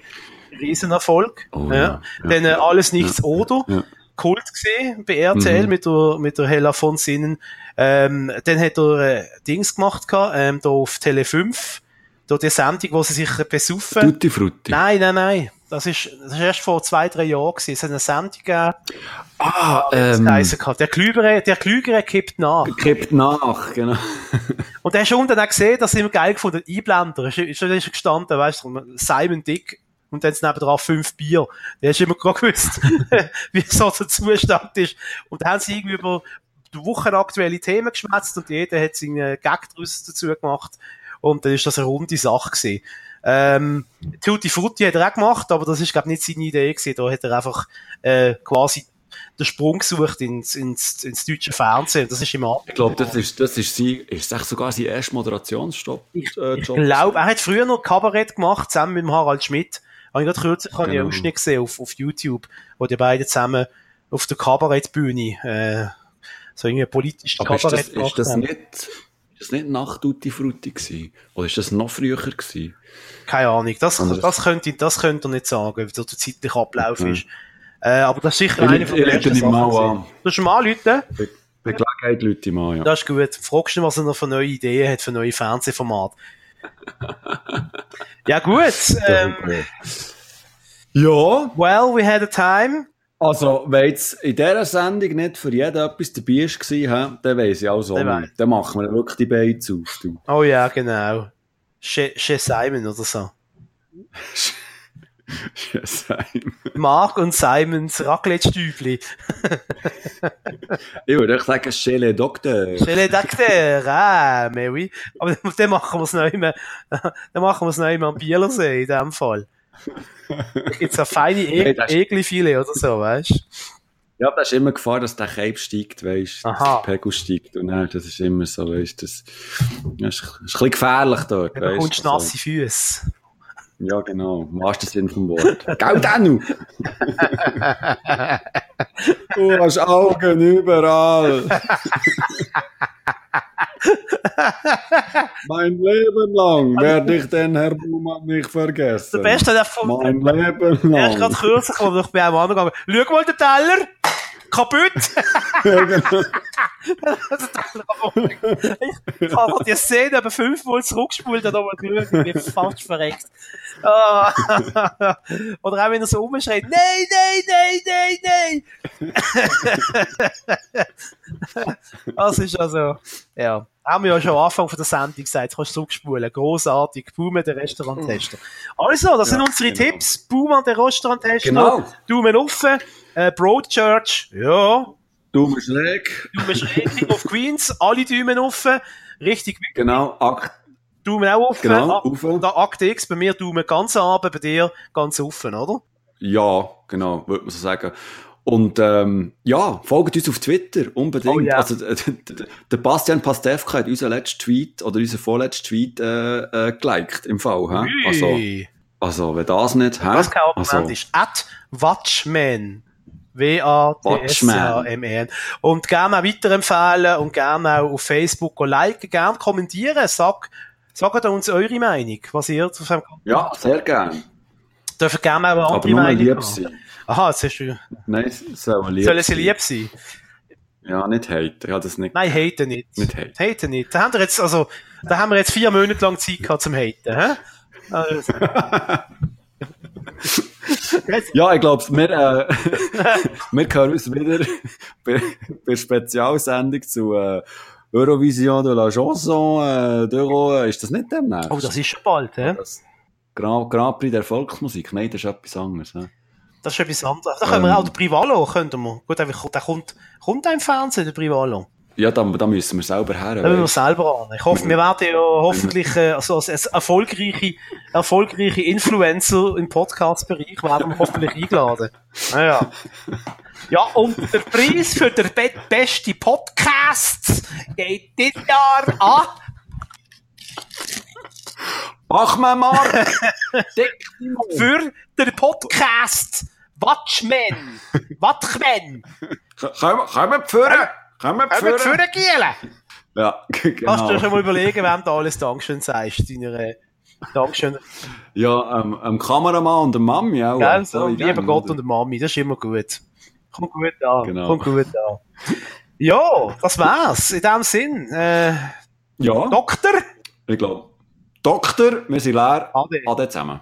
Riesenerfolg. Oh, ja. ja. Dann äh, alles nichts ja. oder. Ja. Kult gesehen bei RTL mhm. mit der, mit der Hella von Sinnen. Ähm, dann hat er äh, Dings gemacht, gehabt, ähm, da auf Tele 5 durch die Sendung, wo sie sich besaufen.
Tutti Frutti.
Nein, nein, nein. Das ist, das ist erst vor zwei, drei Jahren gewesen. Es hat eine Sendung gegeben.
Ah,
das
ähm,
der Klügere, der Klügere kippt nach.
Kippt nach, genau.
Und der hast unten auch gesehen, dass sie ihm geil gefunden Einblender. Ist, ist, ist gestanden, weißt du, Simon Dick. Und dann neben drauf fünf Bier. Der hast immer gerade gewusst, wie so der Zustand ist. Und dann haben sie irgendwie über die wochenaktuelle Themen geschwätzt und jeder hat seinen Gag dazu gemacht. Und dann ist das eine runde Sache gewesen. Ähm, Tutti Frutti hat er auch gemacht, aber das ist, glaube ich, nicht seine Idee gewesen. Da hat er einfach, äh, quasi den Sprung gesucht ins, ins, ins deutsche Fernsehen. Das ist immer
Ich glaube, das ist, das ist sie, ist sogar sein erster Moderationsjob.
Ich,
äh,
ich glaube, er hat früher noch Kabarett gemacht, zusammen mit Harald Schmidt. Habe ich gerade kürzlich genau. einen Ausschnitt gesehen auf, auf YouTube, wo die beiden zusammen auf der Kabarettbühne, äh, so irgendwie politisch
Aber ist
Kabarett
das, ist das nicht, ist das nicht nach Tutti Frutti gewesen? Oder ist das noch früher gewesen?
Keine Ahnung. Das,
Oder-
das könnte, das könnte er nicht sagen, wie der zeitliche Ablauf
Okay.
ist. Äh, aber das ist sicher
Ich
eine von den ersten
ihn mal
Sachen.
an.
Du hast mal?
Bei Gelegenheit Leute Mann, ja.
Das ist gut. Fragst du, was er noch für neue Ideen hat, für neue Fernsehformate. ja gut. Ähm,
ja,
well, we had a time.
Also, wenn jetzt in dieser Sendung nicht für jeden etwas dabei war, dann weiss ich auch so nicht. Dann machen wir wirklich die Beine. Du.
Oh ja, genau. Chez Simon oder so.
Ja, Simon.
Mark und Simons Raclette-Stübli.
ich würde echt sagen, Chez les Docteurs.
Chez les Docteurs, ah, mais oui. Aber dann- dann machen wir es noch immer, dann machen wir es noch immer am Bielersee, in dem Fall. Da gibt's eine feine
Hey,
e Egli-Filet oder so, weißt du?
Ja, da ist immer Gefahr, dass der Cape steigt, weißt du, dass der Pegel steigt. Und dann, das ist immer so, weißt du, das, das ist, ein bisschen gefährlich dort,
Dann
weißt
bekommst du nasse Füße.
Ja, genau, im wahrsten Sinn vom Wort. Gell, Danu? du hast Augen überall. mein Leben lang werde ich den Herr Buhmann nicht vergessen.
Der Beste, der von,
Mein Leben
er ist gerade
lang.
kürzlich, wo ich bei einem anderen gegangen Schau mal den Teller! Kaputt!
Ja, genau.
ich habe die Szene aber fünfmal zurückgespult und nochmal geschaut und bin fast verreckt. Ah. Oder auch wenn er so rumschreit, nein, nein, nein, nein, nein! das ist also, ja. Haben wir ja schon am Anfang von der Sendung gesagt, kannst du zurückspulen. Großartig. Boomer, der Restauranttester. Also, das sind
Ja,
unsere
genau.
Tipps. Boomer, der Restauranttester.
Genau.
Daumen offen. Äh, Broadchurch. Ja.
Daumen schräg.
Daumen schräg, King of Queens, alle Daumen offen. Richtig,
Genau, Akt.
Daumen auch offen.
Genau, offen.
Da Akte X, bei mir Daumen ganz runter, bei dir ganz offen, oder?
Ja, genau, würde man so sagen. Und ähm, ja, folgt uns auf Twitter, unbedingt.
Oh ja.
Also, äh, der- Bastian Pastewka hat unseren letzten Tweet oder unseren vorletzten Tweet äh, äh, geliked im Fall. Hä? Also, also, wenn das nicht, hä?
Was kein Argument
also,
ist. At Watchman. W-A-T-S-H-M-E-N. Und gerne auch weiterempfehlen und gerne auch auf Facebook liken, gerne kommentieren. Sag, sagt uns eure Meinung, was ihr zu dem
Ja, sehr gern.
dürft gerne auch eine
Aber
andere
nur
Meinung
lieb sein.
Aha, jetzt hast du,
Nein, es soll lieb
sollen sie lieb sein?
Ja, nicht haten. Ja, das nicht.
Nein, haten nicht.
Nicht haten.
Haten nicht. Da haben wir jetzt, also, da haben wir jetzt vier Monate lang Zeit gehabt zum Haten, hä? Also,
Ja, ich glaube, wir, äh, wir hören uns wieder bei, bei Spezialsendung zu äh, Eurovision de la Chanson äh, d'Euro. Ist das nicht demnächst?
oh, das ist schon bald, hä?
Das Grand, Grand Prix der Volksmusik. Nein, das ist etwas anderes. hä?
Das ist etwas anderes. Da können wir
Ähm.
auch den Privalo, könnten wir. Gut, der kommt, kommt auch im Fernsehen, der Privalo.
Ja, da, da müssen wir selber her.
Da müssen wir selber an. Ich hoffe, wir werden ja hoffentlich, äh, also als, als erfolgreiche, erfolgreiche Influencer im Podcast-Bereich werden wir hoffentlich eingeladen. Naja. Ja, und der Preis für den be beste Podcast geht dieses Jahr an.
Bachmann Mark!
Für den Podcast Watchmen. Watchmen.
Können wir können wir führen? Können wir
Können wir Gielen?
Ja,
Kannst du
genau.
dir schon mal überlegen, wem du alles Dankeschön sagst, deiner äh, Dankeschön.
Ja, ähm, ähm, Kameramann und der Mami auch.
Gell, so,
in
lieber
dem,
Gott
oder?
und der Mami, das ist immer gut. Kommt gut an,
Genau.
kommt gut an. Ja, das war's. In dem Sinn, äh,
Ja,
Doktor,
ich glaube. Doktor, wir sind leer.
Ade.
Ade zusammen.